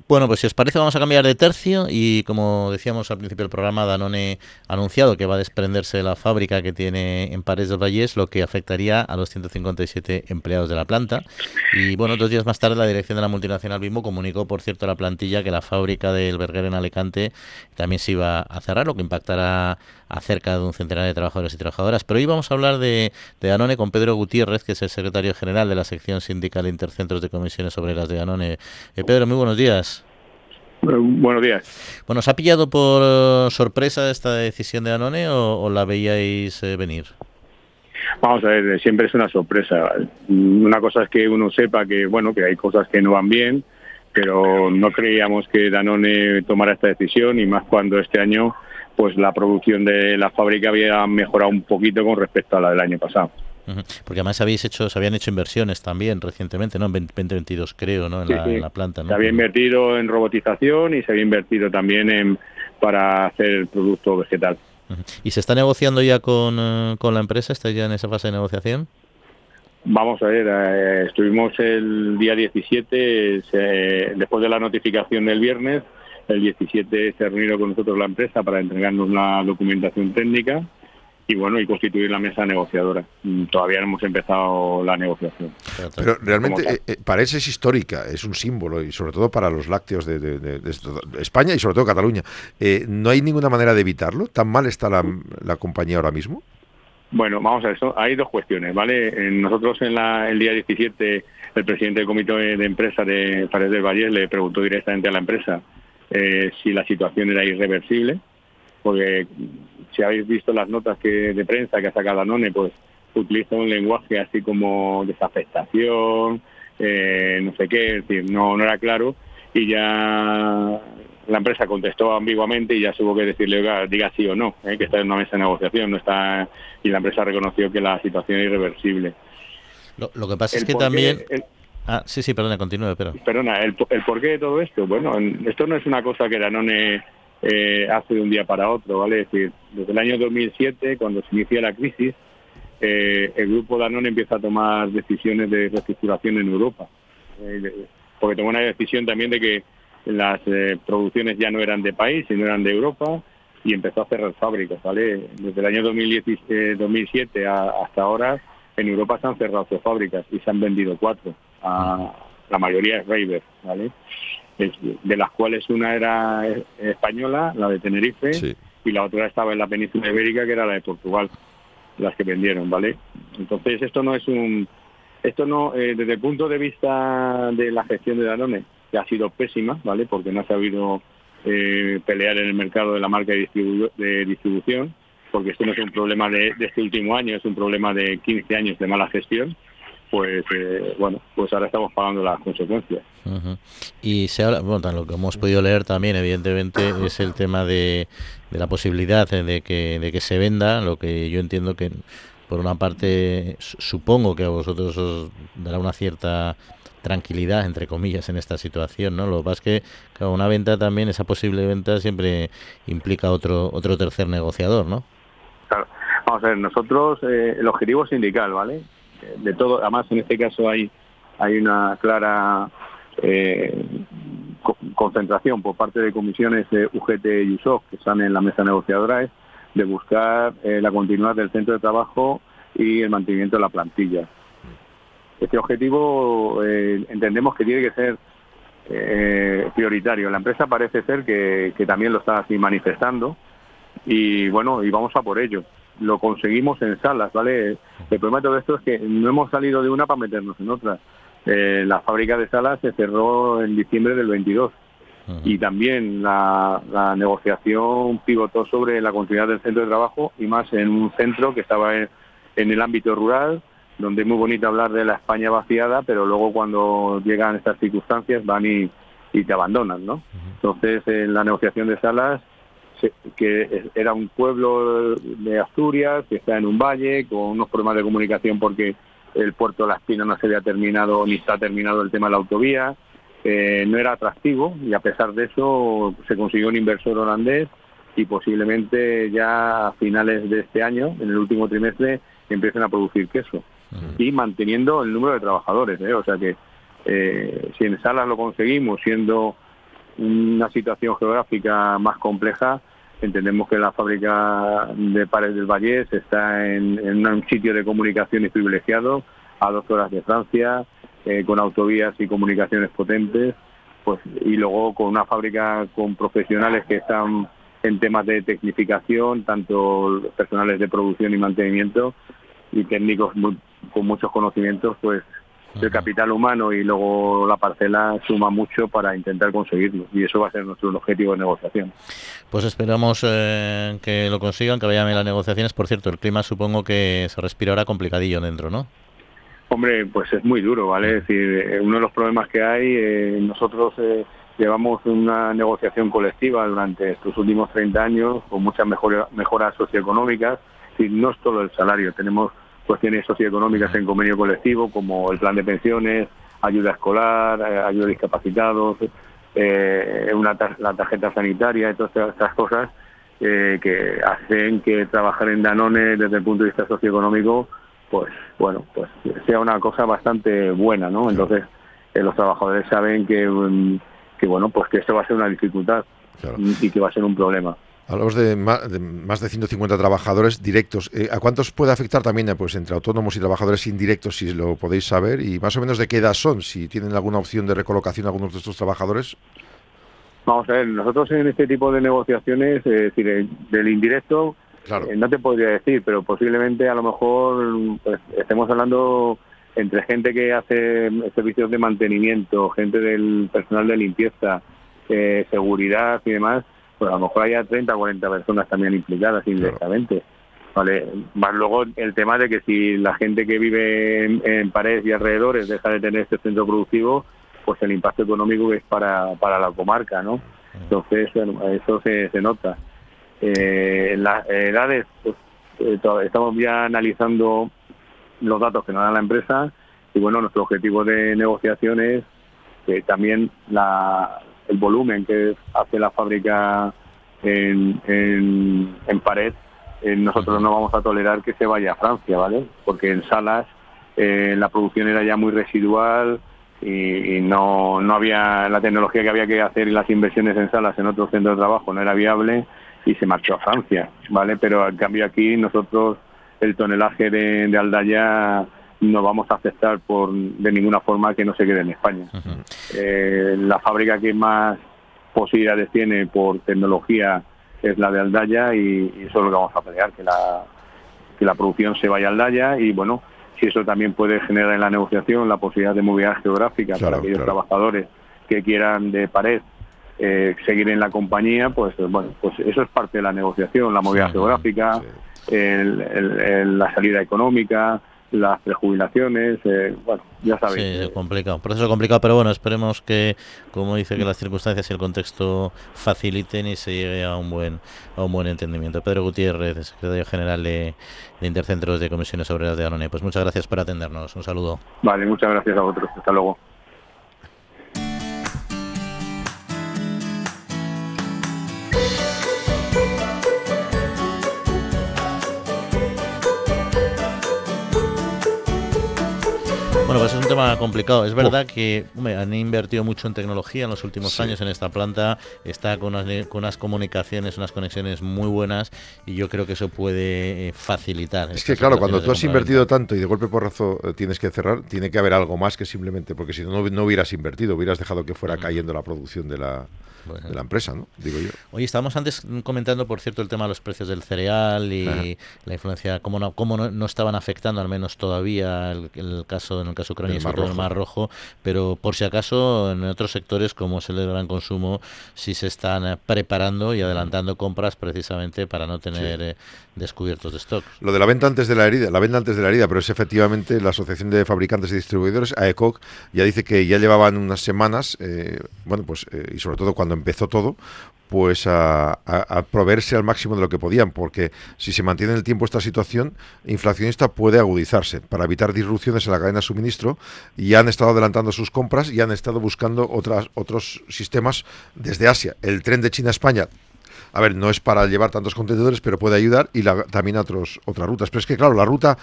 Bueno, pues si os parece vamos a cambiar de tercio y como decíamos al principio del programa, Danone ha anunciado que va a desprenderse de la fábrica que tiene en Pares del Vallés, lo que afectaría a los 157 empleados de la planta. Y bueno, dos días más tarde la dirección de la multinacional Bimbo comunicó, por cierto, a la plantilla que la fábrica del Berger en Alicante también se iba a cerrar, lo que impactará a cerca de un centenar de trabajadores y trabajadoras. Pero hoy vamos a hablar de, de Danone con Pedro Gutiérrez, que es el secretario general de la sección sindical Intercentros de Comisiones Obreras de Danone. Eh, Pedro, muy buenos días. Buenos días. Bueno, ¿os ha pillado por sorpresa esta decisión de Danone o, la veíais eh, venir? Vamos a ver, siempre es una sorpresa. Una cosa es que uno sepa que bueno que hay cosas que no van bien, pero no creíamos que Danone tomara esta decisión y más cuando este año pues la producción de la fábrica había mejorado un poquito con respecto a la del año pasado. Porque además habéis hecho, se habían hecho inversiones también recientemente, ¿no? En 2022 creo, ¿no? En, la, planta, ¿no? Se había invertido en robotización y se había invertido también en para hacer el producto vegetal. ¿Y se está negociando ya con, eh, con la empresa? ¿Estáis ya en esa fase de negociación? Vamos a ver, eh, estuvimos el día 17, después de la notificación del viernes, el 17 se reunió con nosotros la empresa para entregarnos la documentación técnica y bueno, y constituir la mesa negociadora. Mm, todavía no hemos empezado la negociación. Pero realmente eh, eh, parece es histórica, es un símbolo y sobre todo para los lácteos de, España y sobre todo Cataluña. Eh, ¿No hay ninguna manera de evitarlo? ¿Tan mal está la, la compañía ahora mismo? Bueno, vamos a ver, hay dos cuestiones, ¿vale? Nosotros en la, el día 17, el presidente del comité de empresa de Paredes del Valle le preguntó directamente a la empresa eh, si la situación era irreversible, porque si habéis visto las notas que de prensa que ha sacado Danone, pues utiliza un lenguaje así como desafectación, eh, no sé qué, es decir, no, no era claro y ya la empresa contestó ambiguamente y ya hubo que decirle, diga sí o no, eh, que está en una mesa de negociación, no está y la empresa reconoció que la situación es irreversible. Lo, que pasa es que también... Ah, sí, sí, perdona, continúe, pero... Perdona, el, el porqué de todo esto, bueno, esto no es una cosa que Danone eh, hace de un día para otro, ¿vale? Es decir, desde el año 2007, cuando se inicia la crisis, eh, el grupo Danone empieza a tomar decisiones de reestructuración en Europa, eh, porque tomó una decisión también de que las eh, producciones ya no eran de país, sino eran de Europa, y empezó a cerrar fábricas, ¿vale? Desde el año 2007 hasta ahora, en Europa se han cerrado tres fábricas y se han vendido cuatro la mayoría es Raver, ¿vale? de las cuales una era española, la de Tenerife, y la otra estaba en la península ibérica, que era la de Portugal, las que vendieron, ¿vale? Entonces esto no es un... Esto no, eh, desde el punto de vista de la gestión de Danone, que ha sido pésima, ¿vale? Porque no ha sabido eh, pelear en el mercado de la marca de, de distribución, porque esto no es un problema de, de, este último año, es un problema de 15 años de mala gestión pues eh, bueno, pues ahora estamos pagando las consecuencias. Y se habla, bueno, lo que hemos podido leer también, evidentemente, es el tema de, de la posibilidad de que, de que se venda, lo que yo entiendo que, por una parte, supongo que a vosotros os dará una cierta tranquilidad, entre comillas, en esta situación, ¿no? Lo que pasa es que una venta también, esa posible venta siempre implica otro otro tercer negociador, ¿no? Claro. Vamos a ver, nosotros, eh, el objetivo sindical, ¿vale? De todo, además en este caso hay, hay una clara eh, concentración por parte de comisiones de UGT y USOC que están en la mesa negociadora es de buscar eh, la continuidad del centro de trabajo y el mantenimiento de la plantilla. Este objetivo eh, entendemos que tiene que ser prioritario. La empresa parece ser que, que también lo está así manifestando y bueno, y vamos a por ello lo conseguimos en salas, ¿vale? El problema de todo esto es que no hemos salido de una para meternos en otra. Eh, la fábrica de salas se cerró en diciembre del 22 y también la, negociación pivotó sobre la continuidad del centro de trabajo y más en un centro que estaba en, el ámbito rural, donde es muy bonito hablar de la España vaciada, pero luego cuando llegan estas circunstancias van y, te abandonan, ¿no? Entonces, en la negociación de salas que era un pueblo de Asturias, que está en un valle, con unos problemas de comunicación porque el puerto de La Espina no se había terminado ni está terminado el tema de la autovía, eh, no era atractivo y a pesar de eso se consiguió un inversor holandés y posiblemente ya a finales de este año, en el último trimestre, empiecen a producir queso y manteniendo el número de trabajadores. ¿eh? O sea que eh, si en Salas lo conseguimos siendo una situación geográfica más compleja, entendemos que la fábrica de Pares del Valle está en, un sitio de comunicaciones privilegiado, a dos horas de Francia, eh, con autovías y comunicaciones potentes, pues y luego con una fábrica con profesionales que están en temas de tecnificación, tanto personales de producción y mantenimiento y técnicos con muchos conocimientos, pues el capital humano y luego la parcela suma mucho para intentar conseguirlo y eso va a ser nuestro objetivo de negociación. Pues esperamos eh, que lo consigan, que vayan bien las negociaciones. Por cierto, el clima supongo que se respira ahora complicadillo dentro, ¿no? Hombre, pues es muy duro, ¿vale? Es decir, eh, uno de los problemas que hay, eh, nosotros llevamos una negociación colectiva durante estos últimos 30 años con muchas mejoras, mejoras socioeconómicas, y no es solo el salario, tenemos cuestiones socioeconómicas en convenio colectivo, como el plan de pensiones, ayuda escolar, eh, ayuda a discapacitados, eh, una la tarjeta sanitaria y todas estas cosas eh, que hacen que trabajar en Danone desde el punto de vista socioeconómico, pues bueno, pues sea una cosa bastante buena, ¿no? Entonces los trabajadores saben que, mm, que bueno, pues que esto va a ser una dificultad y que va a ser un problema. Hablamos de más, de más de 150 trabajadores directos. Eh, ¿A cuántos puede afectar también eh, pues, entre autónomos y trabajadores indirectos, si lo podéis saber? Y más o menos de qué edad son, si tienen alguna opción de recolocación algunos de estos trabajadores. Vamos a ver, nosotros en este tipo de negociaciones, es decir, del indirecto, eh, no te podría decir, pero posiblemente a lo mejor pues, estemos hablando entre gente que hace servicios de mantenimiento, gente del personal de limpieza, seguridad y demás, pues a lo mejor haya 30 o 40 personas también implicadas indirectamente. Vale, más luego el tema de que si la gente que vive en, paredes y alrededores deja de tener este centro productivo, pues el impacto económico es para, para la comarca, ¿no? Entonces, eso se, se nota. Eh, en las edades, pues, eh, estamos ya analizando los datos que nos da la empresa y bueno, nuestro objetivo de negociación es que también la, el volumen que hace la fábrica en, en, pared, eh, nosotros no vamos a tolerar que se vaya a Francia, ¿vale? Porque en salas eh, la producción era ya muy residual y, no, no había la tecnología que había que hacer y las inversiones en salas en otros centros de trabajo no era viable y se marchó a Francia, ¿vale? Pero al cambio aquí nosotros el tonelaje de, de Aldaya no vamos a aceptar por de ninguna forma que no se quede en España. Eh, la fábrica que más posibilidades tiene por tecnología es la de Aldaya y, eso es lo que vamos a pelear, que la, que la producción se vaya a Aldaya y bueno, si eso también puede generar en la negociación la posibilidad de movilidad geográfica para aquellos trabajadores que quieran de pared eh, seguir en la compañía, pues bueno, pues eso es parte de la negociación, la movilidad geográfica, la salida económica, las prejubilaciones, eh, bueno, ya sabéis. Sí, complicado, proceso complicado, pero bueno, esperemos que, como dice, que las circunstancias y el contexto faciliten y se llegue a un buen a un buen entendimiento. Pedro Gutiérrez, secretario general de, de Intercentros de Comisiones Obreras de Anoné, pues muchas gracias por atendernos, un saludo. Vale, muchas gracias a vosotros, hasta luego. Bueno, pues es un tema complicado. Es verdad que han invertido mucho en tecnología en los últimos años en esta planta. Está con unas, comunicaciones, unas conexiones muy buenas y yo creo que eso puede eh, facilitar. Es que claro, cuando tú has invertido tanto y de golpe porrazo eh, tienes que cerrar, tiene que haber algo más que simplemente, porque si no, no hubieras invertido, hubieras dejado que fuera cayendo la producción de la, de la empresa, ¿no? Digo yo. Oye, estábamos antes comentando, por cierto, el tema de los precios del cereal y la influencia, cómo no, cómo no, estaban afectando, al menos todavía, el, caso en el caso ucraniano sobre todo el Mar Rojo, pero por si acaso en otros sectores como es el del gran consumo, sí se están eh, preparando y adelantando compras precisamente para no tener eh, descubiertos de stock. Lo de la venta antes de la herida, la venta antes de la herida, pero es efectivamente la Asociación de Fabricantes y Distribuidores, AECOC, ya dice que ya llevaban unas semanas, eh, bueno, pues, y sobre todo cuando empezó todo, pues a, proveerse al máximo de lo que podían, porque si se mantiene en el tiempo esta situación inflacionista puede agudizarse para evitar disrupciones en la cadena de suministro y han estado adelantando sus compras y han estado buscando otras, otros sistemas desde Asia. El tren de China a España a ver, no es para llevar tantos contenedores, pero puede ayudar y también a otros, otras rutas. Pero es que, claro, la ruta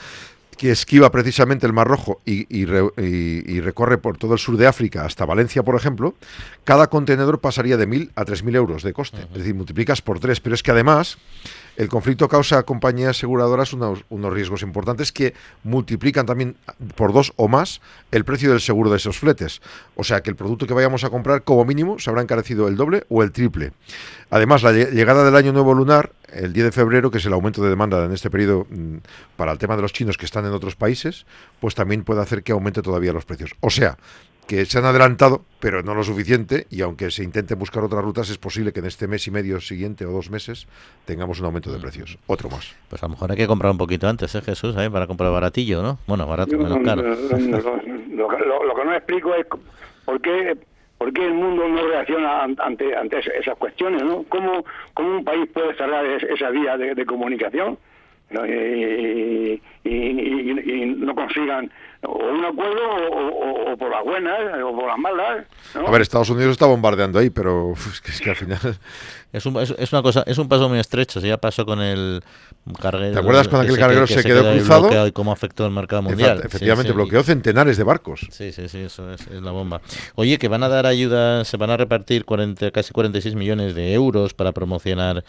que esquiva precisamente el Mar Rojo y, recorre por todo el sur de África hasta Valencia, por ejemplo, cada contenedor pasaría de 1.000 a 3.000 euros de coste. Es decir, multiplicas por tres. Pero es que además el conflicto causa a compañías aseguradoras unos, unos, riesgos importantes que multiplican también por dos o más el precio del seguro de esos fletes. O sea que el producto que vayamos a comprar, como mínimo, se habrá encarecido el doble o el triple. Además, la llegada del año nuevo lunar el 10 de febrero, que es el aumento de demanda en este periodo mm, para el tema de los chinos que están en otros países, pues también puede hacer que aumente todavía los precios. O sea, que se han adelantado, pero no lo suficiente, y aunque se intenten buscar otras rutas, es posible que en este mes y medio siguiente o dos meses tengamos un aumento de precios. Otro más. Pues a lo mejor hay que comprar un poquito antes, ¿eh, Jesús? ¿eh? Para comprar baratillo, ¿no? Bueno, barato, menos caro. Lo, lo que no explico es por qué ¿Por qué el mundo no reacciona ante, ante esas cuestiones? ¿no? ¿Cómo, ¿Cómo un país puede cerrar esa vía de, comunicación y, no consigan o un acuerdo o, por las buenas o por las malas? A ver, Estados Unidos está bombardeando ahí, pero es que al final es, un, es, una cosa, es un paso muy estrecho. Ya pasó con el carguero. ¿Te acuerdas cuando aquel carguero se, quedó, cruzado? Y cómo afectó el mercado mundial. Efectivamente, bloqueó centenares de barcos. Sí, sí, sí, eso es, la bomba. Oye, que van a dar ayuda, se van a repartir 40, casi 46 millones de euros para promocionar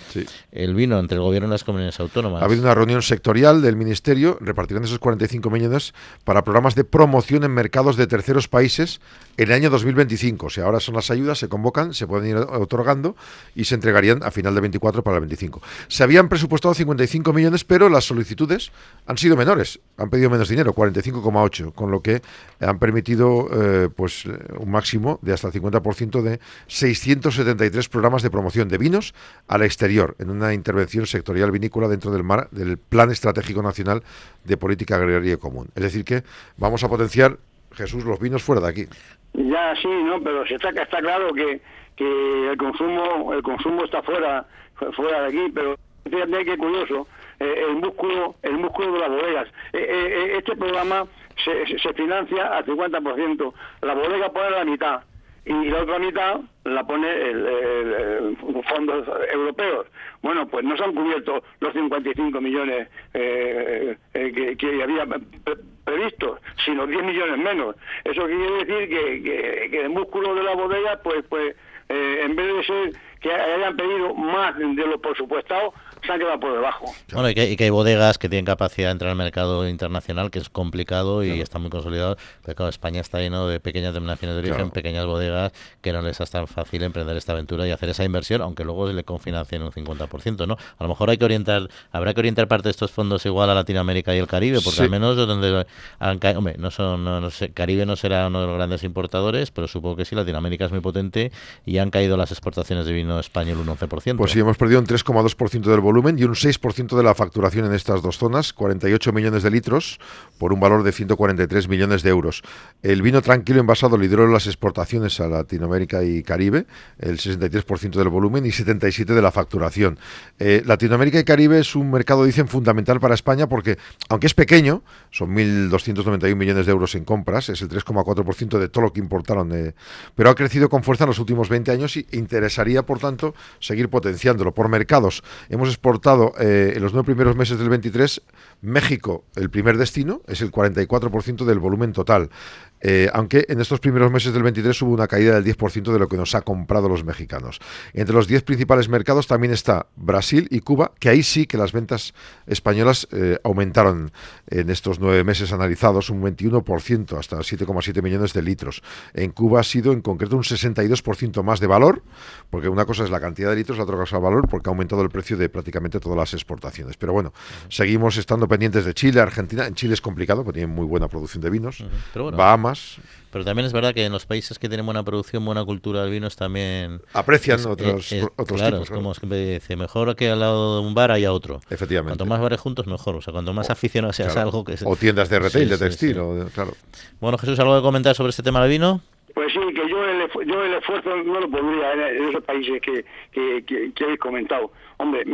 el vino entre el gobierno y las comunidades autónomas. Ha habido una reunión sectorial del ministerio, repartirán esos 45 millones para programas de promoción en mercados de terceros países en el año 2025. O sea, ahora son las ayudas, se convocan, se pueden ir otorgando y se entregarían a final de 24 para el 25. Se habían presupuestado 55 millones, pero las solicitudes han sido menores, han pedido menos dinero, 45,8, con lo que han permitido eh, pues un máximo de hasta el 50% de 673 programas de promoción de vinos al exterior en una intervención sectorial vinícola dentro del mar del Plan Estratégico Nacional de Política Agraria Común. Es decir que vamos a potenciar Jesús los vinos fuera de aquí. Ya sí, no, pero está, está claro que, que el consumo el consumo está fuera fuera de aquí, pero fíjate qué curioso, eh, el músculo el músculo de las bodegas. Eh, eh, este programa se, se financia al 50%, la bodega pone la mitad y la otra mitad la pone el, fondos europeos. Bueno, pues no se han cubierto los 55 millones que, que había previsto, sino 10 millones menos. Eso quiere decir que, que, el músculo de la bodega, pues, pues eh, en vez de ser que hayan pedido más de lo presupuestado se han quedado por debajo. Bueno, y que, hay bodegas que tienen capacidad de entrar al mercado internacional, que es complicado y está muy consolidado. Pero claro, España está lleno de pequeñas denominaciones de origen, pequeñas bodegas, que no les es tan fácil emprender esta aventura y hacer esa inversión, aunque luego se le confinancien un 50%, ¿no? A lo mejor hay que orientar, habrá que orientar parte de estos fondos igual a Latinoamérica y el Caribe, porque al menos donde han caído, hombre, no son, no, sé, Caribe no será uno de los grandes importadores, pero supongo que sí, Latinoamérica es muy potente y han caído las exportaciones de vino español un 11%. Pues sí, hemos perdido un 3,2% del volumen volumen y un 6% de la facturación en estas dos zonas, 48 millones de litros por un valor de 143 millones de euros. El vino tranquilo envasado lideró las exportaciones a Latinoamérica y Caribe, el 63% del volumen y 77% de la facturación. Eh, Latinoamérica y Caribe es un mercado, dicen, fundamental para España porque, aunque es pequeño, son 1.291 millones de euros en compras, es el 3,4% de todo lo que importaron, eh, pero ha crecido con fuerza en los últimos 20 años y interesaría, por tanto, seguir potenciándolo. Por mercados, hemos exportado eh, en los nueve primeros meses del 23 México, el primer destino, es el 44% del volumen total. Eh, aunque en estos primeros meses del 23 hubo una caída del 10% de lo que nos ha comprado los mexicanos. Entre los 10 principales mercados también está Brasil y Cuba, que ahí sí que las ventas españolas eh, aumentaron en estos nueve meses analizados un 21% hasta 7,7 millones de litros. En Cuba ha sido en concreto un 62% más de valor, porque una cosa es la cantidad de litros, la otra cosa es el valor, porque ha aumentado el precio de prácticamente todas las exportaciones. Pero bueno, seguimos estando pendientes de Chile, Argentina. En Chile es complicado, porque tienen muy buena producción de vinos. Bahamas. Pero también es verdad que en los países que tienen buena producción, buena cultura del vino, también... Aprecian otros, otros claro, tipos. Es como que dice, mejor que al lado de un bar haya otro. Efectivamente. Cuanto más bares juntos, mejor. O sea, cuanto más aficionado seas a algo que... O tiendas de retail, de textil, claro. Bueno, Jesús, ¿algo de comentar sobre este tema del vino? Pues sí, que yo el, esfuerzo no lo pondría en, esos países que, que, que, habéis comentado. Hombre,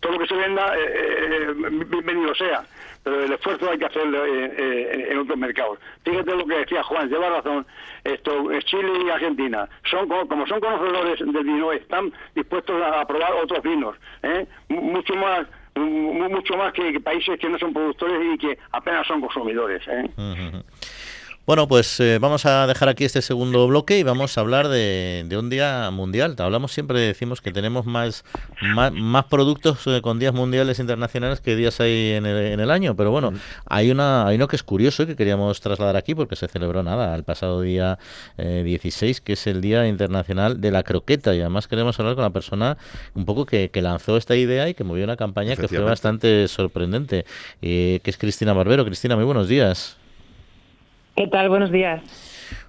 todo lo que se venda, eh, eh, bienvenido sea pero el esfuerzo hay que hacerlo en, otros mercados. Fíjate lo que decía Juan, lleva razón, esto Chile y Argentina, son como son conocedores del vino, están dispuestos a probar otros vinos, ¿eh? mucho más mucho más que, países que no son productores y que apenas son consumidores. ¿eh? Bueno, pues eh, vamos a dejar aquí este segundo bloque y vamos a hablar de, un día mundial. Hablamos siempre, decimos que tenemos más, más, productos eh, con días mundiales internacionales que días hay en el, en el año, pero bueno, hay, una, hay uno que es curioso y que queríamos trasladar aquí porque se celebró nada el pasado día 16, eh, que es el Día Internacional de la Croqueta y además queremos hablar con la persona un poco que, que lanzó esta idea y que movió una campaña que fue bastante sorprendente, que es Cristina Barbero. Cristina, muy buenos días. ¿Qué tal? Buenos días.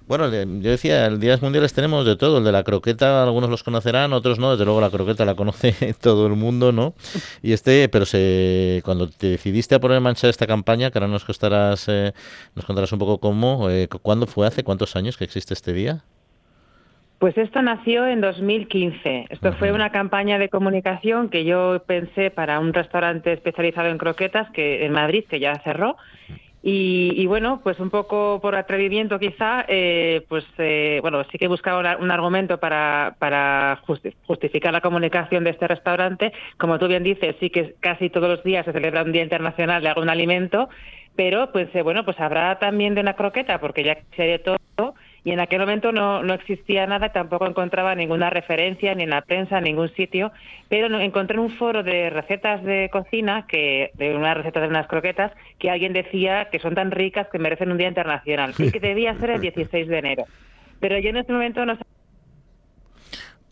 Bueno, yo decía, el Días Mundiales tenemos de todo. El de la croqueta, algunos los conocerán, otros no. Desde luego la croqueta la conoce todo el mundo, ¿no? Y este, pero se, cuando te decidiste a poner en marcha esta campaña, que ahora nos contarás, eh, nos contarás un poco cómo, eh, ¿cuándo fue? ¿Hace cuántos años que existe este día? Pues esto nació en 2015. Esto fue una campaña de comunicación que yo pensé para un restaurante especializado en croquetas que en Madrid, que ya cerró, y, bueno, pues un poco por atrevimiento quizá, eh, pues eh, bueno, sí que buscaba un argumento para, para justificar la comunicación de este restaurante. Como tú bien dices, sí que casi todos los días se celebra un Día Internacional de algún alimento, pero pues eh, bueno, pues habrá también de una croqueta, porque ya se de todo y en aquel momento no, no existía nada, tampoco encontraba ninguna referencia ni en la prensa, en ningún sitio, pero encontré en un foro de recetas de cocina, que de una receta de unas croquetas, que alguien decía que son tan ricas que merecen un día internacional y que debía ser el 16 de enero. Pero yo en este momento no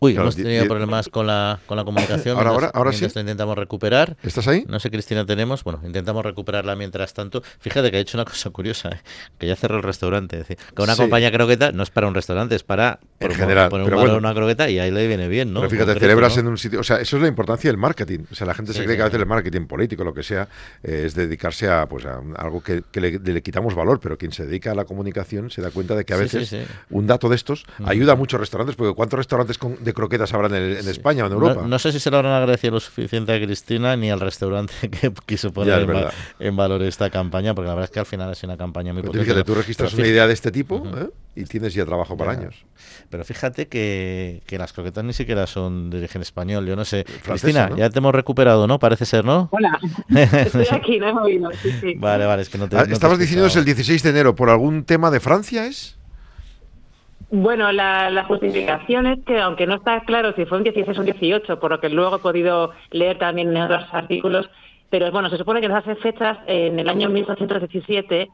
Uy, hemos tenido problemas con la, con la comunicación. Ahora, ahora, ahora sí. intentamos recuperar. ¿Estás ahí? No sé, Cristina, tenemos. Bueno, intentamos recuperarla mientras tanto. Fíjate que ha hecho una cosa curiosa, ¿eh? que ya cerró el restaurante. Es decir, que una compañía croqueta no es para un restaurante, es para en general, poner un una croqueta y ahí le viene bien, ¿no? Pero fíjate, celebras en un sitio. O sea, eso es la importancia del marketing. O sea, la gente se cree que a veces el marketing político, lo que sea, eh, es dedicarse a, pues, a algo que, le, quitamos valor, pero quien se dedica a la comunicación se da cuenta de que a veces un dato de estos ayuda a muchos restaurantes, porque ¿cuántos restaurantes de croquetas habrán en el en España o en Europa. No, sé si se lo habrán agradecido lo suficiente a Cristina ni al restaurante que quiso poner en, valor esta campaña, porque la verdad es que al final es una campaña muy potente. Fíjate, tú registras una idea de este tipo ¿eh? y tienes ya trabajo para años. Pero fíjate que, las croquetas ni siquiera son de origen español, yo no sé. Cristina, ya te hemos recuperado, ¿no? Parece ser, ¿no? Hola, estoy aquí, no he movido. Vale, vale, es que no te. Ah, estabas diciendo es el 16 de enero, ¿por algún tema de Francia es? Bueno, la, justificación es que, aunque no está claro si fue un 16 o un 18, por lo que luego he podido leer también en otros artículos, pero bueno, se supone que en esas fechas, en el año 1817,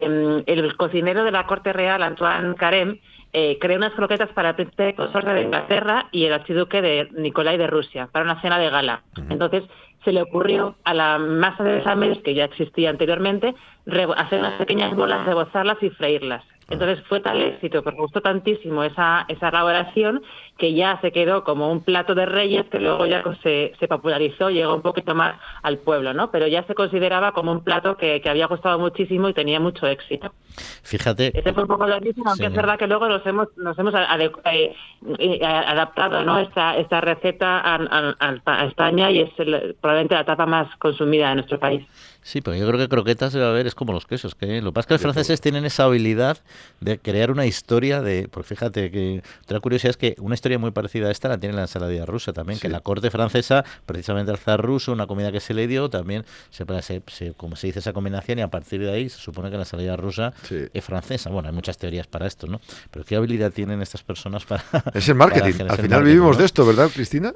em, el cocinero de la Corte Real, Antoine Carême, eh, creó unas croquetas para el príncipe consorte de Inglaterra y el archiduque de Nicolai de Rusia, para una cena de gala. Entonces, se le ocurrió a la masa de besamel, que ya existía anteriormente, hacer unas pequeñas bolas, rebozarlas y freírlas. Entonces fue tal éxito, porque gustó tantísimo esa, esa elaboración que ya se quedó como un plato de reyes que luego ya se, se popularizó, llegó un poquito más al pueblo, ¿no? Pero ya se consideraba como un plato que, que había gustado muchísimo y tenía mucho éxito. Fíjate. Este fue un poco lo mismo, aunque es verdad que luego nos hemos, nos hemos eh, eh, adaptado ¿no? esta, esta receta a, a, España y es probablemente la tapa más consumida en nuestro país. Sí, pero yo creo que croquetas debe haber, es como los quesos, que lo que pasa es que los franceses tienen esa habilidad de crear una historia de, porque fíjate que otra curiosidad es que una historia muy parecida a esta la tiene la ensaladilla rusa también, que la corte francesa, precisamente al zar ruso, una comida que se le dio, también se, se, como se dice esa combinación y a partir de ahí se supone que la ensalada rusa es francesa. Bueno, hay muchas teorías para esto, ¿no? Pero ¿qué habilidad tienen estas personas para... Es el marketing, al final vivimos de esto, ¿verdad, Cristina?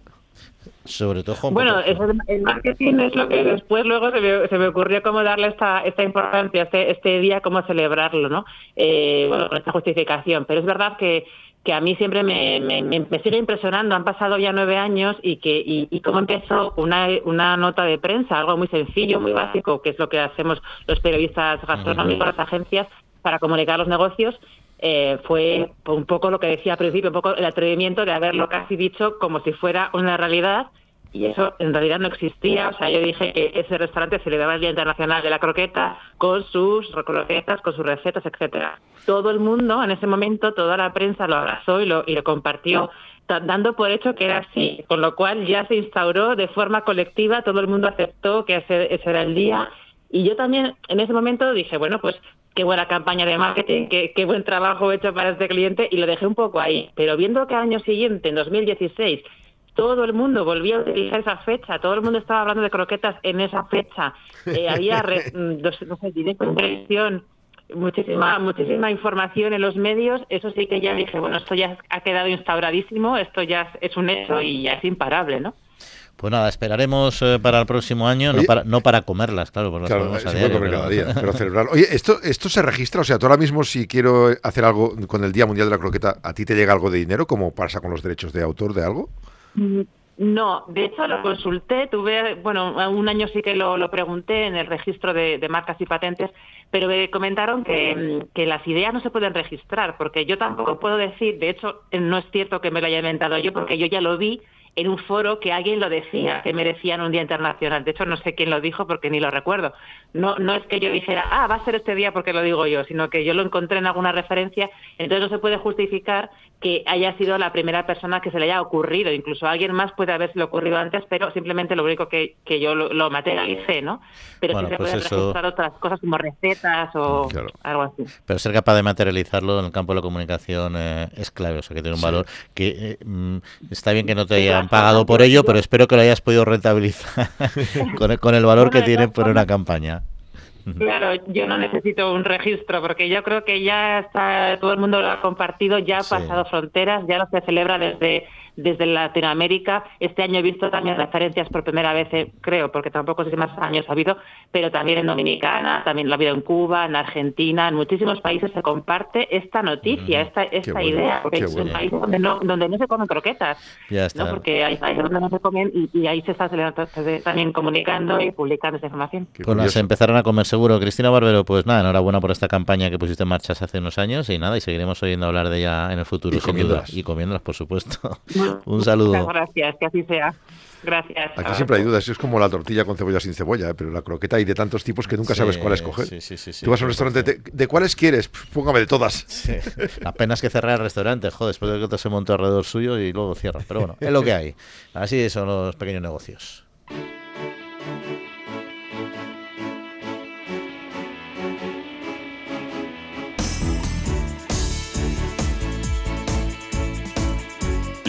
Sobre todo bueno el, marketing es lo que después luego se me, se me ocurrió cómo darle esta esta importancia este este día cómo celebrarlo no eh, bueno con esta justificación. Pero es verdad que que a mí siempre me, me, sigue impresionando. Han pasado ya nueve años y que y, cómo empezó una, una nota de prensa, algo muy sencillo, muy básico, que es lo que hacemos los periodistas gastronómicos, las agencias, para comunicar los negocios, eh, fue un poco lo que decía al principio, un poco el atrevimiento de haberlo casi dicho como si fuera una realidad y eso en realidad no existía. O sea, yo dije que ese restaurante se le daba el Día Internacional de la Croqueta con sus croquetas, con sus recetas, etcétera. Todo el mundo en ese momento, toda la prensa lo abrazó y lo, y lo compartió dando por hecho que era así, con lo cual ya se instauró de forma colectiva, todo el mundo aceptó que ese, ese era el día y yo también en ese momento dije, bueno, pues qué buena campaña de marketing, qué, qué buen trabajo hecho para este cliente y lo dejé un poco ahí. Pero viendo que al año siguiente, en 2016, todo el mundo volvía a utilizar esa fecha, todo el mundo estaba hablando de croquetas en esa fecha, eh, había, mm, no sé, directo televisión, muchísima, muchísima información en los medios, eso sí que ya dije, bueno, esto ya ha quedado instauradísimo, esto ya es un hecho y ya es imparable, ¿no? Pues nada, esperaremos eh, para el próximo año, no, para, no para comerlas, claro, porque claro, a diario, pero... cada día, pero celebrarlo. Oye, ¿esto, ¿esto se registra? O sea, tú ahora mismo si quiero hacer algo con el Día Mundial de la Croqueta, ¿a ti te llega algo de dinero como pasa con los derechos de autor de algo? Mm, no, de hecho lo consulté, tuve, bueno, un año sí que lo, pregunté en el registro de, marcas y patentes, pero me comentaron que, mm, que, las ideas no se pueden registrar, porque yo tampoco puedo decir, de hecho no es cierto que me lo haya inventado yo, porque yo ya lo vi en un foro que alguien lo decía, que merecían un día internacional. De hecho, no sé quién lo dijo porque ni lo recuerdo. No, no es que yo dijera, ah, va a ser este día porque lo digo yo, sino que yo lo encontré en alguna referencia. Entonces no se puede justificar que haya sido la primera persona que se le haya ocurrido. Incluso a alguien más puede haberse ocurrido antes, pero simplemente lo único que, que yo lo, materialicé, ¿no? Pero sí se pues pueden registrar otras cosas como recetas o algo así. Pero ser capaz de materializarlo en el campo de la comunicación eh, es clave, o sea, que tiene un valor que eh, mm, está bien que no te pagado por ello, pero espero que lo hayas podido rentabilizar con, el, con el valor que tiene por una campaña. Claro, yo no necesito un registro porque yo creo que ya está, todo el mundo lo ha compartido, ya ha pasado fronteras, ya lo se celebra desde desde Latinoamérica. Este año he visto también referencias por primera vez, eh, creo, porque tampoco sé si más años ha habido, pero también en Dominicana, también lo ha habido en Cuba, en Argentina, en muchísimos países se comparte esta noticia, esta, esta idea, porque es un país donde no, donde no se comen croquetas, ¿no? porque hay países donde no se comen y, ahí se está también comunicando y publicando esa información. Pues se empezaron a comer seguro. Cristina Barbero, pues nada, enhorabuena por esta campaña que pusiste en marcha hace unos años y nada, y seguiremos oyendo hablar de ella en el futuro, y sin duda. Y comiéndolas, por supuesto. Un saludo. Muchas gracias, que así sea. Gracias. Aquí siempre hay dudas, es como la tortilla con cebolla sin cebolla, ¿eh? pero la croqueta hay de tantos tipos que nunca sabes cuál escoger. Sí, sí, Tú vas a un restaurante, de, cuáles quieres? Póngame de todas. Apenas que cerrar el restaurante, joder, después de que te se montó alrededor suyo y luego cierras. Pero bueno, es lo que hay. Así son los pequeños negocios.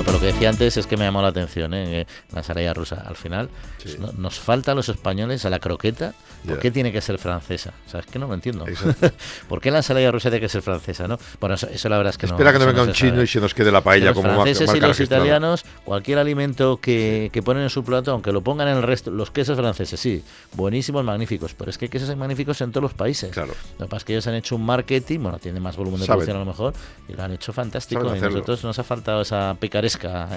Pero lo que decía antes es que me llamó la atención, ¿eh? la ensalada rusa. Al final, nos falta a los españoles a la croqueta. ¿Por qué tiene que ser francesa? O sea, es que no lo entiendo. ¿Por qué la ensalada rusa tiene que ser francesa? no Bueno, eso, la verdad es que Espera no. que no venga un chino y se nos quede la paella los como franceses y los italianos, cualquier alimento que, que, ponen en su plato, aunque lo pongan en el resto, los quesos franceses, sí, buenísimos, magníficos. Pero es que hay quesos magníficos en todos los países. Claro. Lo que pasa es que ellos han hecho un marketing, bueno, tienen más volumen de producción a lo mejor, y lo han hecho fantástico. Y nosotros nos ha faltado esa picaresca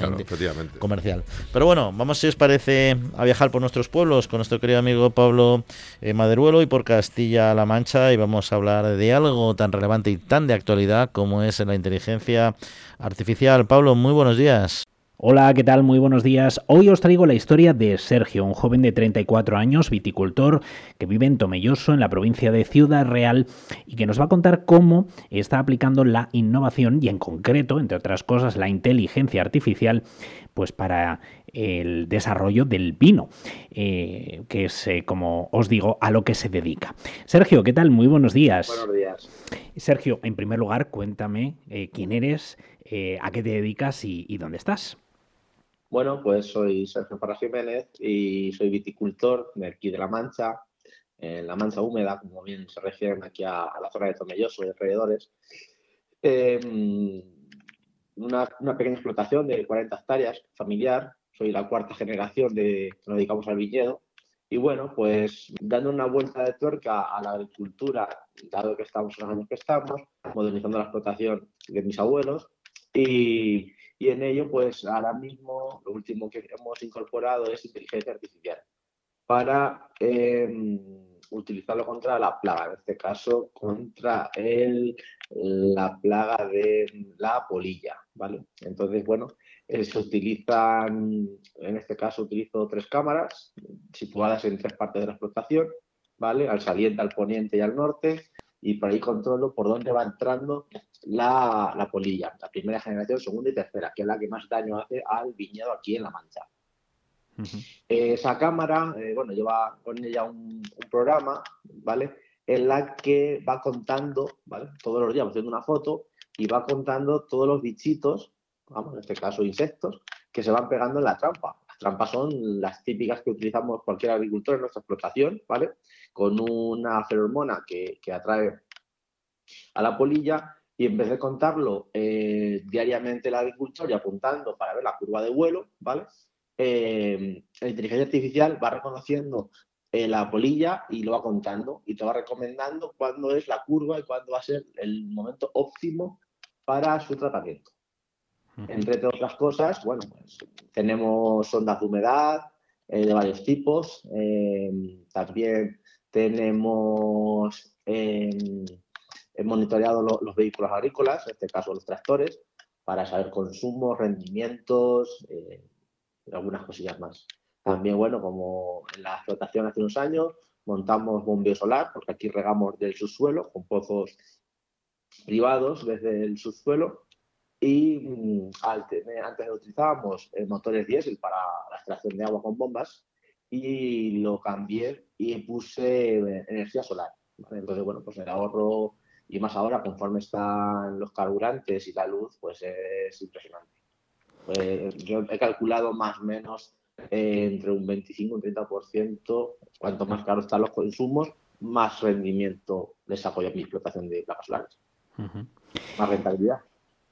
comercial. Pero bueno, vamos si os parece a viajar por nuestros pueblos con nuestro querido amigo Pablo eh, Maderuelo y por Castilla-La Mancha y vamos a hablar de algo tan relevante y tan de actualidad como es la inteligencia artificial. Pablo, muy buenos días. Hola, ¿qué tal? Muy buenos días. Hoy os traigo la historia de Sergio, un joven de 34 años, viticultor, que vive en Tomelloso, en la provincia de Ciudad Real, y que nos va a contar cómo está aplicando la innovación y en concreto, entre otras cosas, la inteligencia artificial, pues para el desarrollo del vino, eh, que es, eh, como os digo, a lo que se dedica. Sergio, ¿qué tal? Muy buenos días. Buenos días. Sergio, en primer lugar, cuéntame eh, quién eres, a qué te dedicas y dónde estás. Bueno, pues soy Sergio Parra Jiménez y soy viticultor de aquí de La Mancha, en La Mancha húmeda, como bien se refieren aquí a, la zona de Tomelloso y alrededores. Em, una, pequeña explotación de 40 hectáreas, familiar. Soy la cuarta generación de que nos dedicamos al viñedo. Y bueno, pues dando una vuelta de tuerca a la agricultura, dado que estamos en los años que estamos, modernizando la explotación de mis abuelos. Y, y en ello, pues ahora mismo lo último que hemos incorporado es inteligencia artificial para em, utilizarlo contra la plaga, en este caso contra el, la plaga de la polilla, ¿vale? Entonces, bueno, eh, se utilizan, en este caso utilizo tres cámaras situadas en tres partes de la explotación, ¿vale? Al saliente, al poniente y al norte, y por ahí controlo por dónde va entrando la, polilla, la primera generación, segunda y tercera, que es la que más daño hace al viñedo aquí en La Mancha. Esa cámara, eh, bueno, lleva con ella un, programa, ¿vale? En la que va contando, ¿vale? Todos los días haciendo una foto y va contando todos los bichitos, vamos, en este caso insectos, que se van pegando en la trampa. Las trampas son las típicas que utilizamos cualquier agricultor en nuestra explotación, ¿vale? Con una feromona que, que atrae a la polilla y en vez de contarlo eh, diariamente el agricultor y apuntando para ver la curva de vuelo, ¿vale? Eh, la inteligencia artificial va reconociendo eh, la polilla y lo va contando y te va recomendando cuándo es la curva y cuándo va a ser el momento óptimo para su tratamiento. Entre otras cosas, bueno, pues tenemos ondas de humedad de varios tipos, también tenemos He monitoreado los vehículos agrícolas, en este caso los tractores, para saber consumo, rendimientos eh, y algunas cosillas más. También, bueno, como en la explotación hace unos años, montamos bombeo solar, porque aquí regamos del subsuelo con pozos privados desde el subsuelo y mm, antes utilizábamos eh, motores diésel para la extracción de agua con bombas y lo cambié y puse eh, energía solar. Entonces, bueno, pues el ahorro y más ahora conforme están los carburantes y la luz, pues es impresionante. Pues yo he calculado más o menos eh, entre un 25 y un 30%, cuanto más caros están los consumos, más rendimiento desarrolla mi explotación de placas solares. Más rentabilidad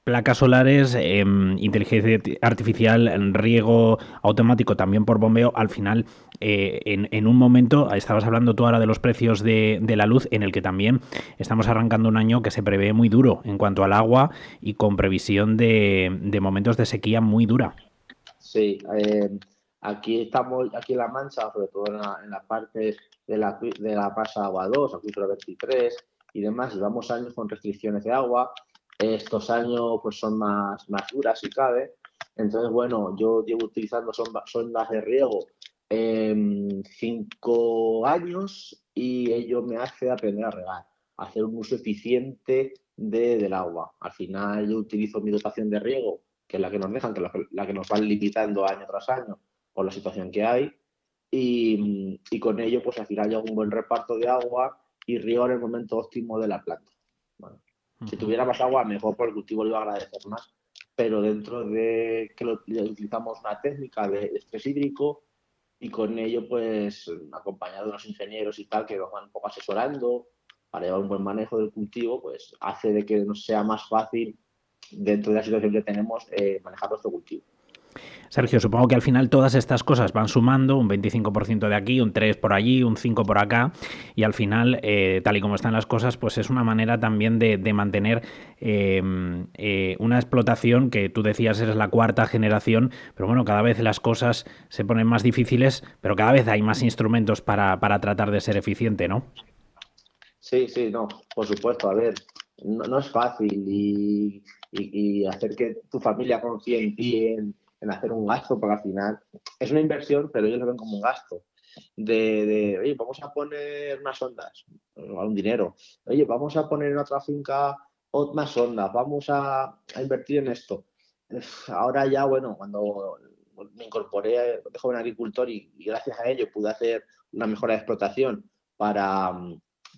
placas solares, em, inteligencia artificial, riego automático también por bombeo, al final, eh, en, un momento, estabas hablando tú ahora de los precios de, la luz, en el que también estamos arrancando un año que se prevé muy duro en cuanto al agua y con previsión de, momentos de sequía muy dura. Sí, eh, aquí estamos, aquí en La Mancha, sobre todo en la, parte de la, de la Pasa Agua 2, acuífero 23 y demás, llevamos años con restricciones de agua, estos años pues son más, más duras si cabe. Entonces, bueno, yo llevo utilizando sondas de riego eh, cinco años y ello me hace aprender a regar, hacer un uso eficiente de, del agua. Al final yo utilizo mi dotación de riego, que es la que nos dejan, que es la, que nos van limitando año tras año por la situación que hay. Y, y, con ello, pues al final yo hago un buen reparto de agua y riego en el momento óptimo de la planta. Si tuviera más agua, mejor por el cultivo lo iba a agradecer más. pero dentro de que utilizamos una técnica de estrés hídrico y con ello, pues, acompañado de los ingenieros y tal, que nos van un poco asesorando para llevar un buen manejo del cultivo, pues hace de que nos sea más fácil, dentro de la situación que tenemos, eh, manejar nuestro cultivo. Sergio, supongo que al final todas estas cosas van sumando, un 25% de aquí, un 3 por allí, un 5 por acá, y al final, eh, tal y como están las cosas, pues es una manera también de, mantener em, eh, una explotación que tú decías es la cuarta generación, pero bueno, cada vez las cosas se ponen más difíciles, pero cada vez hay más instrumentos para, tratar de ser eficiente, ¿no? Sí, sí, no, por supuesto, a ver, no, es fácil y, hacer que tu familia confíe en ti, en hacer un gasto, porque al final es una inversión, pero ellos lo ven como un gasto. De, de oye, vamos a poner unas ondas, un dinero. Oye, vamos a poner en otra finca más ondas, vamos a, invertir en esto. Ahora ya, bueno, cuando me incorporé de joven agricultor y, gracias a ello pude hacer una mejora de explotación para,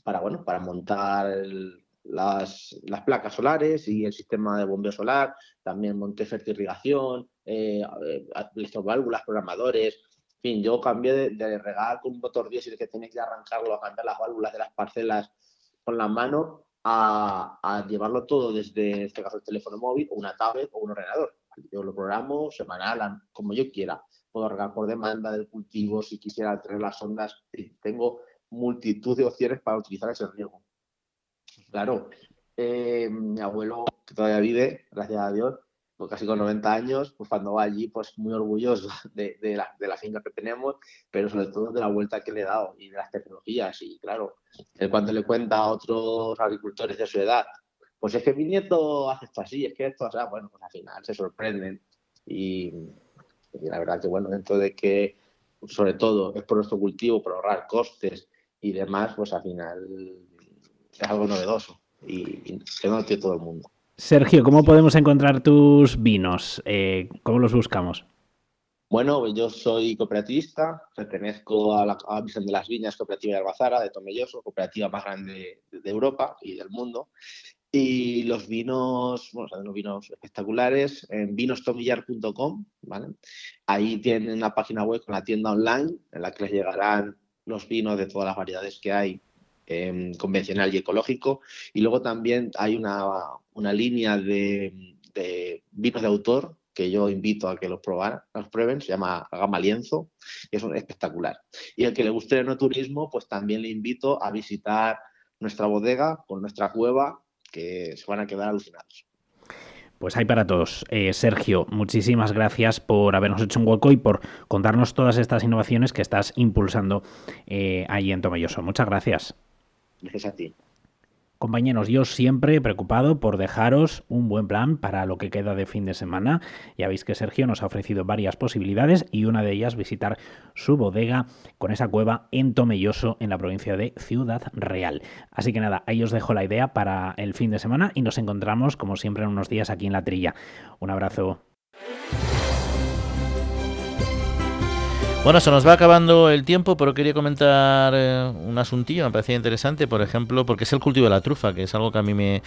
para, bueno, para montar el, las, placas solares y el sistema de bombeo solar, también monté fertirrigación, eh, eh válvulas, programadores, en fin, yo cambié de, regar con un motor diésel que tenéis que arrancarlo, a cambiar las válvulas de las parcelas con la mano, a, a, llevarlo todo desde, en este caso, el teléfono móvil, o una tablet o un ordenador. Yo lo programo semanal, como yo quiera. Puedo regar por demanda del cultivo, si quisiera tener las ondas. Tengo multitud de opciones para utilizar ese riego. Claro, eh, mi abuelo, que todavía vive, gracias a Dios, pues casi con 90 años, pues cuando va allí, pues muy orgulloso de, la, de, la, finca que tenemos, pero sobre todo de la vuelta que le he dado y de las tecnologías. Y claro, cuando le cuenta a otros agricultores de su edad, pues es que mi nieto hace esto así, es que esto, o bueno, pues al final se sorprenden. Y, y la verdad que, bueno, dentro de que, sobre todo, es por nuestro cultivo, por ahorrar costes y demás, pues al final es algo novedoso y, que no lo tiene todo el mundo. Sergio, ¿cómo podemos encontrar tus vinos? Eh, ¿Cómo los buscamos? Bueno, yo soy cooperativista, pertenezco a la a de las Viñas Cooperativa de Albazara, de Tomelloso, cooperativa más grande de Europa y del mundo. Y los vinos, bueno, son unos vinos espectaculares en vinostomillar.com, ¿vale? Ahí tienen una página web con la tienda online en la que les llegarán los vinos de todas las variedades que hay Em, convencional y ecológico. Y luego también hay una, una línea de, vinos de autor que yo invito a que los, probar, los prueben, se llama Gama Lienzo, y es espectacular. Y el que le guste el turismo pues también le invito a visitar nuestra bodega con nuestra cueva, que se van a quedar alucinados. Pues hay para todos. Eh, Sergio, muchísimas gracias por habernos hecho un hueco y por contarnos todas estas innovaciones que estás impulsando eh, allí en Tomelloso. Muchas gracias. Gracias a ti. Compañeros, yo siempre preocupado por dejaros un buen plan para lo que queda de fin de semana. Ya veis que Sergio nos ha ofrecido varias posibilidades y una de ellas visitar su bodega con esa cueva en Tomelloso, en la provincia de Ciudad Real. Así que nada, ahí os dejo la idea para el fin de semana y nos encontramos como siempre en unos días aquí en la trilla. Un abrazo. Bueno, se nos va acabando el tiempo, pero quería comentar eh, un asuntillo, me parecía interesante, por ejemplo, porque es el cultivo de la trufa, que es algo que a mí me,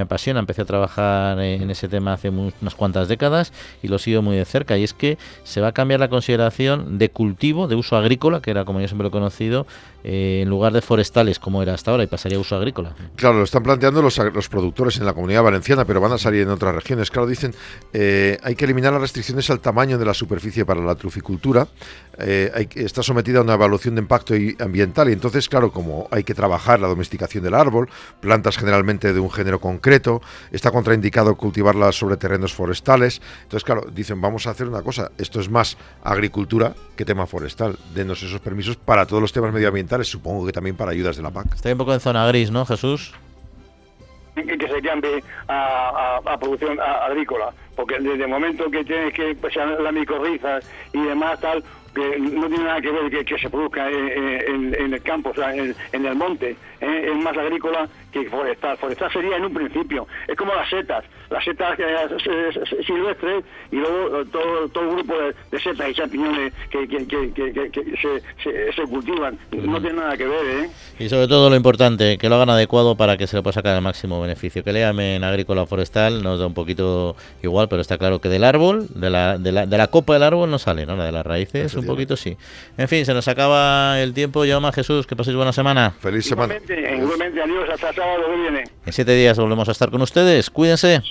apasiona. Empecé a trabajar en ese tema hace unas cuantas décadas y lo sigo muy de cerca. Y es que se va a cambiar la consideración de cultivo, de uso agrícola, que era como yo siempre lo he conocido, eh, en lugar de forestales como era hasta ahora y pasaría a uso agrícola. Claro, lo están planteando los, los productores en la comunidad valenciana, pero van a salir en otras regiones. Claro, dicen, eh, hay que eliminar las restricciones al tamaño de la superficie para la truficultura. Eh, hay, está sometida a una evaluación de impacto ambiental y entonces, claro, como hay que trabajar la domesticación del árbol, plantas generalmente de un género concreto, está contraindicado cultivarlas sobre terrenos forestales. Entonces, claro, dicen, vamos a hacer una cosa, esto es más agricultura que tema forestal. Denos esos permisos para todos los temas medioambientales supongo que también para ayudas de la PAC. Está un poco en zona gris, ¿no, Jesús? que se cambie a, producción agrícola, porque desde el momento que tienes que pues, las micorrizas y demás tal, que no tiene nada que ver que, se produzca en, el campo, o sea, en, el monte, ¿eh? es más agrícola que forestal. Forestal sería en un principio, es como las setas, las setas eh, eh, eh, eh silvestres y luego todo, todo el grupo de, setas y champiñones que, que, que, que se, se, se, cultivan. No tiene nada que ver, ¿eh? Y sobre todo lo importante, que lo hagan adecuado para que se le pueda sacar el máximo beneficio. Que le llamen agrícola forestal nos da un poquito igual, pero está claro que del árbol, de la, de la, de la copa del árbol no sale, ¿no? La de las raíces, un poquito sí. En fin, se nos acaba el tiempo. Yo más Jesús, que paséis buena semana. Feliz semana. En siete días volvemos a estar con ustedes. Cuídense.